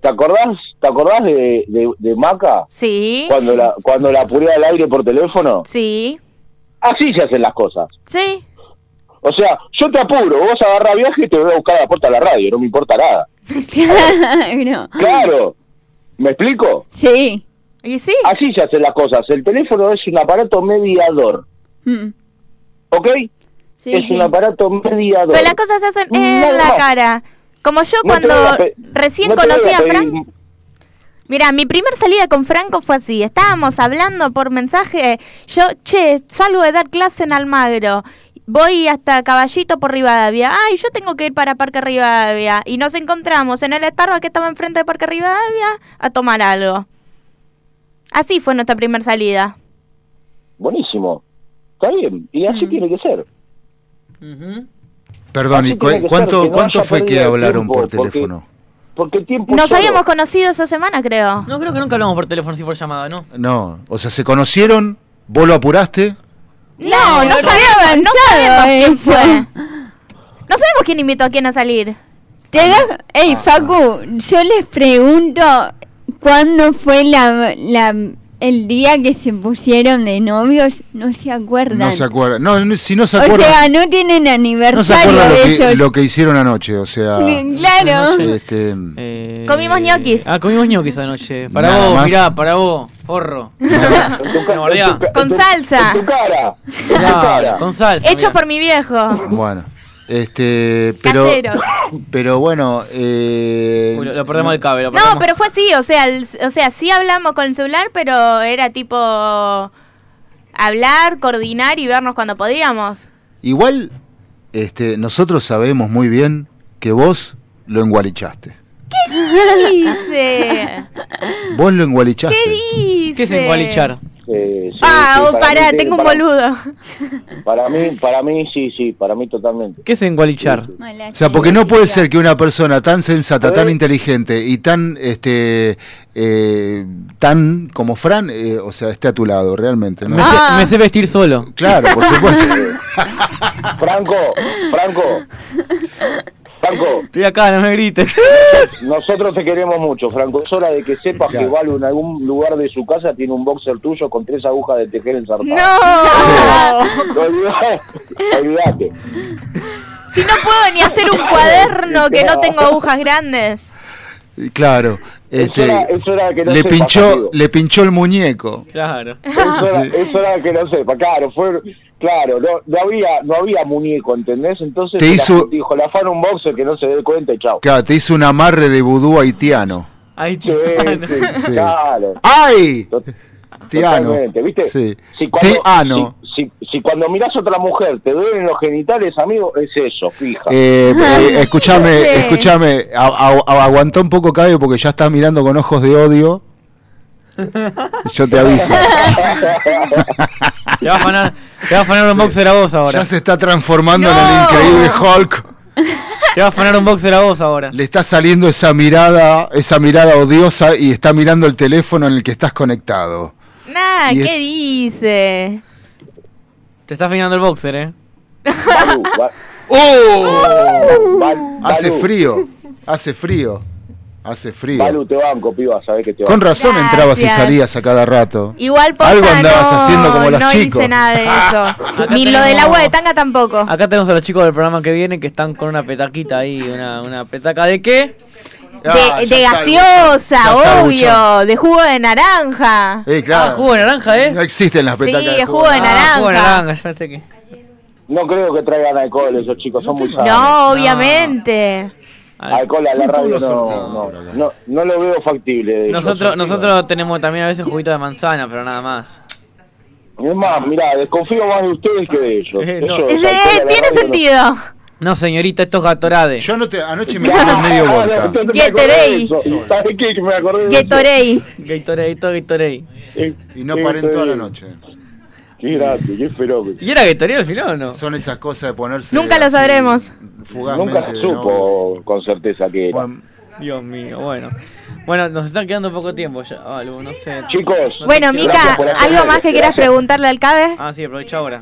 ¿Te acordás, te acordás de, de, de Maca? Sí. Cuando la, cuando la apuré al aire por teléfono. Sí. Así se hacen las cosas. Sí. O sea, yo te apuro, vos agarrás viaje y te voy a buscar a la puerta de la radio, no me importa nada. Claro. Claro. ¿Me explico? Sí. ¿Y sí? Así se hacen las cosas. El teléfono es un aparato mediador, Mm. ¿ok? Sí, es sí. un aparato mediador. Pero las cosas se hacen en Nada la más. cara. Como yo cuando recién no conocí a Frank. Mira, mi primer salida con Franco fue así. Estábamos hablando por mensaje. Yo, che, salgo de dar clase en Almagro. Voy hasta Caballito por Rivadavia. Ay, yo tengo que ir para Parque Rivadavia. Y nos encontramos en el Starbucks que estaba enfrente de Parque Rivadavia a tomar algo. Así fue nuestra primera salida. Buenísimo. Está bien. Y así Mm. tiene que ser. Perdón, ¿y cu- cuánto, que no cuánto fue que hablaron tiempo, por teléfono? Porque el tiempo Nos solo- habíamos conocido esa semana, creo. No, creo que nunca hablamos por teléfono, sí por llamada, ¿no? No, o sea, se conocieron, vos lo apuraste. No, no no avanzado sabemos quién fue. No sabemos quién invitó a quién a salir. Te das, ey, Facu, yo les pregunto cuándo fue la, la el día que se pusieron de novios, no se acuerdan. No se acuerda. No, no, si no se o acuerda. sea, no tienen no se aniversario acuerda lo que, ellos. lo que hicieron anoche, o sea. Claro. Este, Eh, Comimos ñoquis. Ah, comimos ñoquis anoche. Para Nada vos, más. mirá, para vos, forro. Con salsa. En tu cara. Claro, cara. con salsa. Hecho mirá. por mi viejo. bueno. Este, pero, Caseros. pero bueno, eh, Uy, lo, lo perdemos el cable. Lo No, perdemos. pero fue así, o sea, el- o sea, sí hablamos con el celular, pero era tipo hablar, coordinar y vernos cuando podíamos. igual, este, nosotros sabemos muy bien que vos lo engualichaste. ¿Qué dice? Vos lo engualichaste. ¿Qué dice? ¿Qué es engualichar? Eh, sí, Ah, sí, oh, para pará, mí sí, tengo un para- boludo. Para mí, para mí sí, sí, para mí totalmente. ¿Qué es engualichar? O sea, porque no puede ser que una persona tan sensata, tan inteligente y tan, este, eh, tan como Fran, eh, o sea, esté a tu lado, realmente. ¿no? Me, sé, me sé vestir solo. Claro, por supuesto. Franco, Franco, Franco, Estoy acá, no me grites. nosotros te queremos mucho, Franco. Es hora de que sepas que Valo en algún lugar de su casa tiene un boxer tuyo con tres agujas de tejer ensartadas. ¡No! Olvidate, olvidate. Si no puedo ni hacer un cuaderno que no tengo agujas grandes. Claro. Este, era- eso era que no le sepas, pinchó, amigo. le pinchó el muñeco. Claro. Eso era, Sí. eso era que no sepa, claro, fue, claro, no, no había, no había muñeco, ¿entendés? Entonces Te la hizo- dijo, la fan un boxer que no se dé cuenta y chao. Claro, te hizo un amarre de vudú haitiano. Ahí Sí, sí, Sí. claro. ¡Ay! Tiano. Totalmente, ¿viste? Sí. Si cuando, Tiano. Si, si, si cuando mirás a otra mujer te duelen los genitales, amigo, es eso, fija. Eh, eh, escúchame, Sí. escúchame, a- a- a- aguantá un poco, Cabio, porque ya estás mirando con ojos de odio. Yo te aviso. Te va a afanar, te va a afanar un boxer a vos ahora. Ya se está transformando en el increíble Hulk. Te va a afanar un boxer a vos ahora. Le está saliendo esa mirada, esa mirada odiosa y está mirando el teléfono en el que estás conectado. Nah, Y ¿qué dice? Te está afinando el boxer, eh. Balu, ba- ¡Oh! Hace frío, hace frío, hace frío. Balu, te banco, piba, sabés que te banco. Con razón entrabas y salías a cada rato. Igual Algo andabas no, haciendo como los no chicos. hice nada de eso. Ni lo del agua de tanga tampoco. Acá tenemos a los chicos del programa que vienen que están con una petaquita ahí. Una, una petaca de qué? Ah, De, de gaseosa, obvio. De jugo de naranja. Eh, claro. Ah, jugo de naranja, ¿eh? No existen las Sí, petacas de jugo de Ah, naranja. jugo de naranja, que. No creo que traigan alcohol esos chicos, son muy sanos. No, obviamente. Alcohol a la radio no, no, no, no lo veo factible. Nosotros, nosotros tenemos también a veces juguito de manzana, pero nada más. Es más, mirá, desconfío más de ustedes que de ellos. Eh, no. Tiene no. No, señorita, esto es Gatorade. Yo anoche, anoche me medio Ah, vodka. no, no me Gatorade. ¿Sabes qué? Que me acordé de eso. Gatorade. Gatorade, todo Gatorade. Y no paré en toda la noche. Qué grande, qué fenómeno. ¿Y era Gatorade al final o no? Son esas cosas de ponerse. Nunca lo sabremos. Nunca se de supo con certeza que era. Dios mío, bueno. Bueno, nos están quedando poco tiempo ya, algo, no sé. Chicos, No Bueno, Mica, ¿algo más que quieras preguntarle al Cabe? Ah, sí, aprovecha ahora.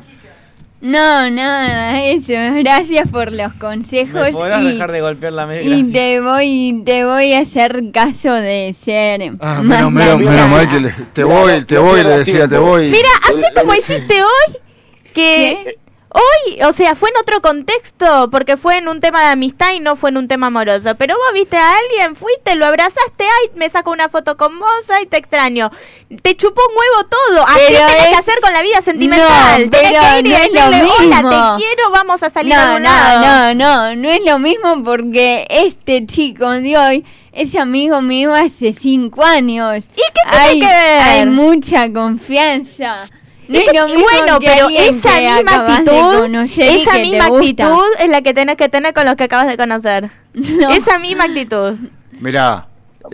No, nada, eso. Gracias por los consejos. ¿Me podrás y, dejar de golpear la mesa? y te voy, te voy a hacer caso de ser Ah, menos, menos, menos mal que le- te voy, te voy, le decía, te voy. Mira, así como hiciste hoy, que hoy, o sea, fue en otro contexto, porque fue en un tema de amistad y no fue en un tema amoroso. Pero vos viste a alguien, fuiste, lo abrazaste, ay, me saco una foto con vos, ay, te extraño. Te chupó un huevo todo. Así Pero tenés que hacer con la vida sentimental. No, tenés pero que ir y no decirle, hola, te quiero, vamos a salir a No, algún lado. no, no, no, no es lo mismo porque este chico de hoy es amigo mío hace cinco años. ¿Y qué tiene hay, que ver? Hay mucha confianza. No bueno, pero esa misma actitud, esa misma actitud es la que tenés que tener con los que acabas de conocer. Esa misma actitud. Mirá,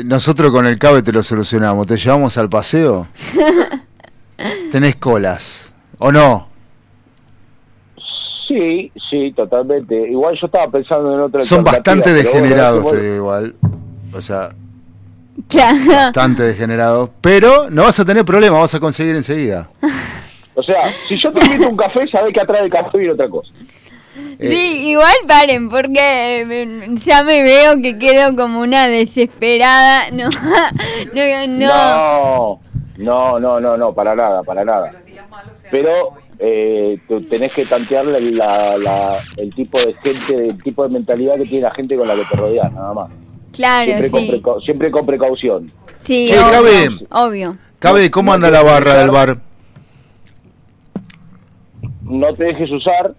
nosotros con el cabe te lo solucionamos. Te llevamos al paseo. Tenés colas. ¿O no? Sí, sí, totalmente. Igual yo estaba pensando en otra Son bastante degenerados, te digo igual. O sea, Claro. bastante degenerados. Pero no vas a tener problema, vas a conseguir enseguida. O sea, si yo te invito a un café, sabés que atrás del café viene otra cosa. Eh, Sí, igual paren, porque eh, ya me veo que quedo como una desesperada. No, no, no. No, No, no, no, no, para nada, para nada. Pero eh, tenés que tantear la, la- la- el tipo de gente, el tipo de mentalidad que tiene la gente con la que te rodeas, nada más. Claro, Siempre, con, sí. precau- siempre con precaución. Sí, obvio, Cabe. obvio. Cabe, ¿cómo anda la barra del bar? No te dejes usar,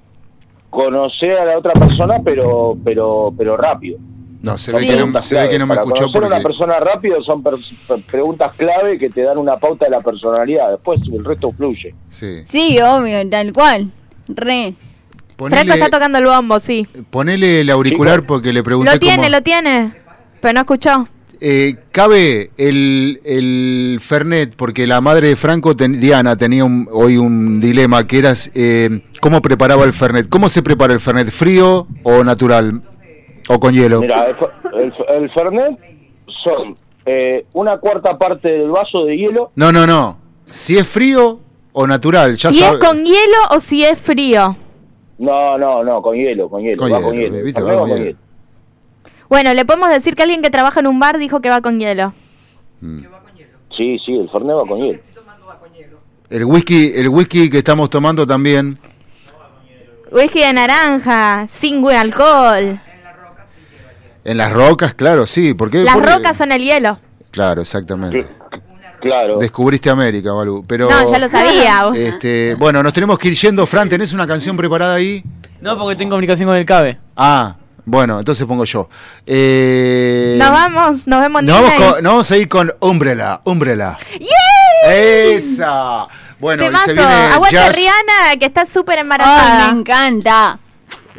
conocer a la otra persona, pero pero pero rápido. No, se ve, que no, se ve que no me Para escuchó conocer a una persona rápido son per- preguntas clave que te dan una pauta de la personalidad. Después el resto fluye. Sí. Sí, obvio, tal cual. Re. Franco está tocando el bombo, sí. Ponele el auricular porque le pregunté Lo tiene, cómo... lo tiene. Pero no escuchó. Eh, cabe el, el Fernet, porque la madre de Franco, ten- Diana, tenía un- hoy un dilema, que era eh, cómo preparaba el Fernet. ¿Cómo se prepara el Fernet? ¿Frío o natural? ¿O con hielo? Mira, el, el, el Fernet son eh, una cuarta parte del vaso de hielo. No, no, no. Si es frío o natural, ya si sabe- es con hielo o si es frío. No, no, no, con hielo, con hielo. Con va hielo, con hielo. El ¿viste? Fernet Va va con con hielo. hielo. Bueno, le podemos decir que alguien que trabaja en un bar dijo que va con hielo. Sí, sí, el Fernet va con hielo. El whisky, el whisky que estamos tomando también. Whisky de naranja, sin buen alcohol. En las rocas, claro, sí. porque Las rocas son el hielo. Claro, exactamente. Claro. Descubriste América, Balú. Pero, No, ya lo sabía. Este, bueno, nos tenemos que ir yendo. Fran, ¿tenés una canción preparada ahí? No, porque tengo comunicación con el CABE. Ah, bueno, entonces pongo yo. Eh, Nos vamos, nos vemos en nos vamos, con- nos vamos a ir con Umbrella, Umbrella. ¡Esa! Bueno, y se viene Aguante jazz. Rihanna, que está súper embarazada. Ay, me encanta.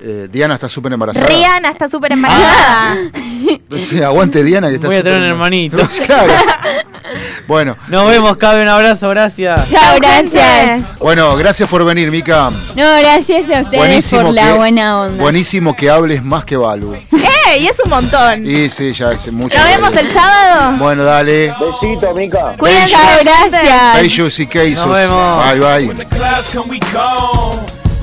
Eh, Diana está súper embarazada. Rihanna está súper embarazada. Sí, aguante Diana que está Voy a súper tener un embarazada. hermanito. claro. Bueno, Nos vemos, CABE. Un abrazo, gracias. Chao, gracias. bueno, gracias por venir, Mica. No, gracias a ustedes Buenísimo por la que, buena onda. buenísimo que hables más que Balu. ¡Eh! Y es un montón. Y sí, ya es mucho. Nos vemos el sábado. Bueno, dale. Besito, Mica. Cuídense, gracias. Besos y quesos. Nos vemos. Bye, bye.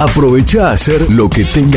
Aprovecha a hacer lo que tengas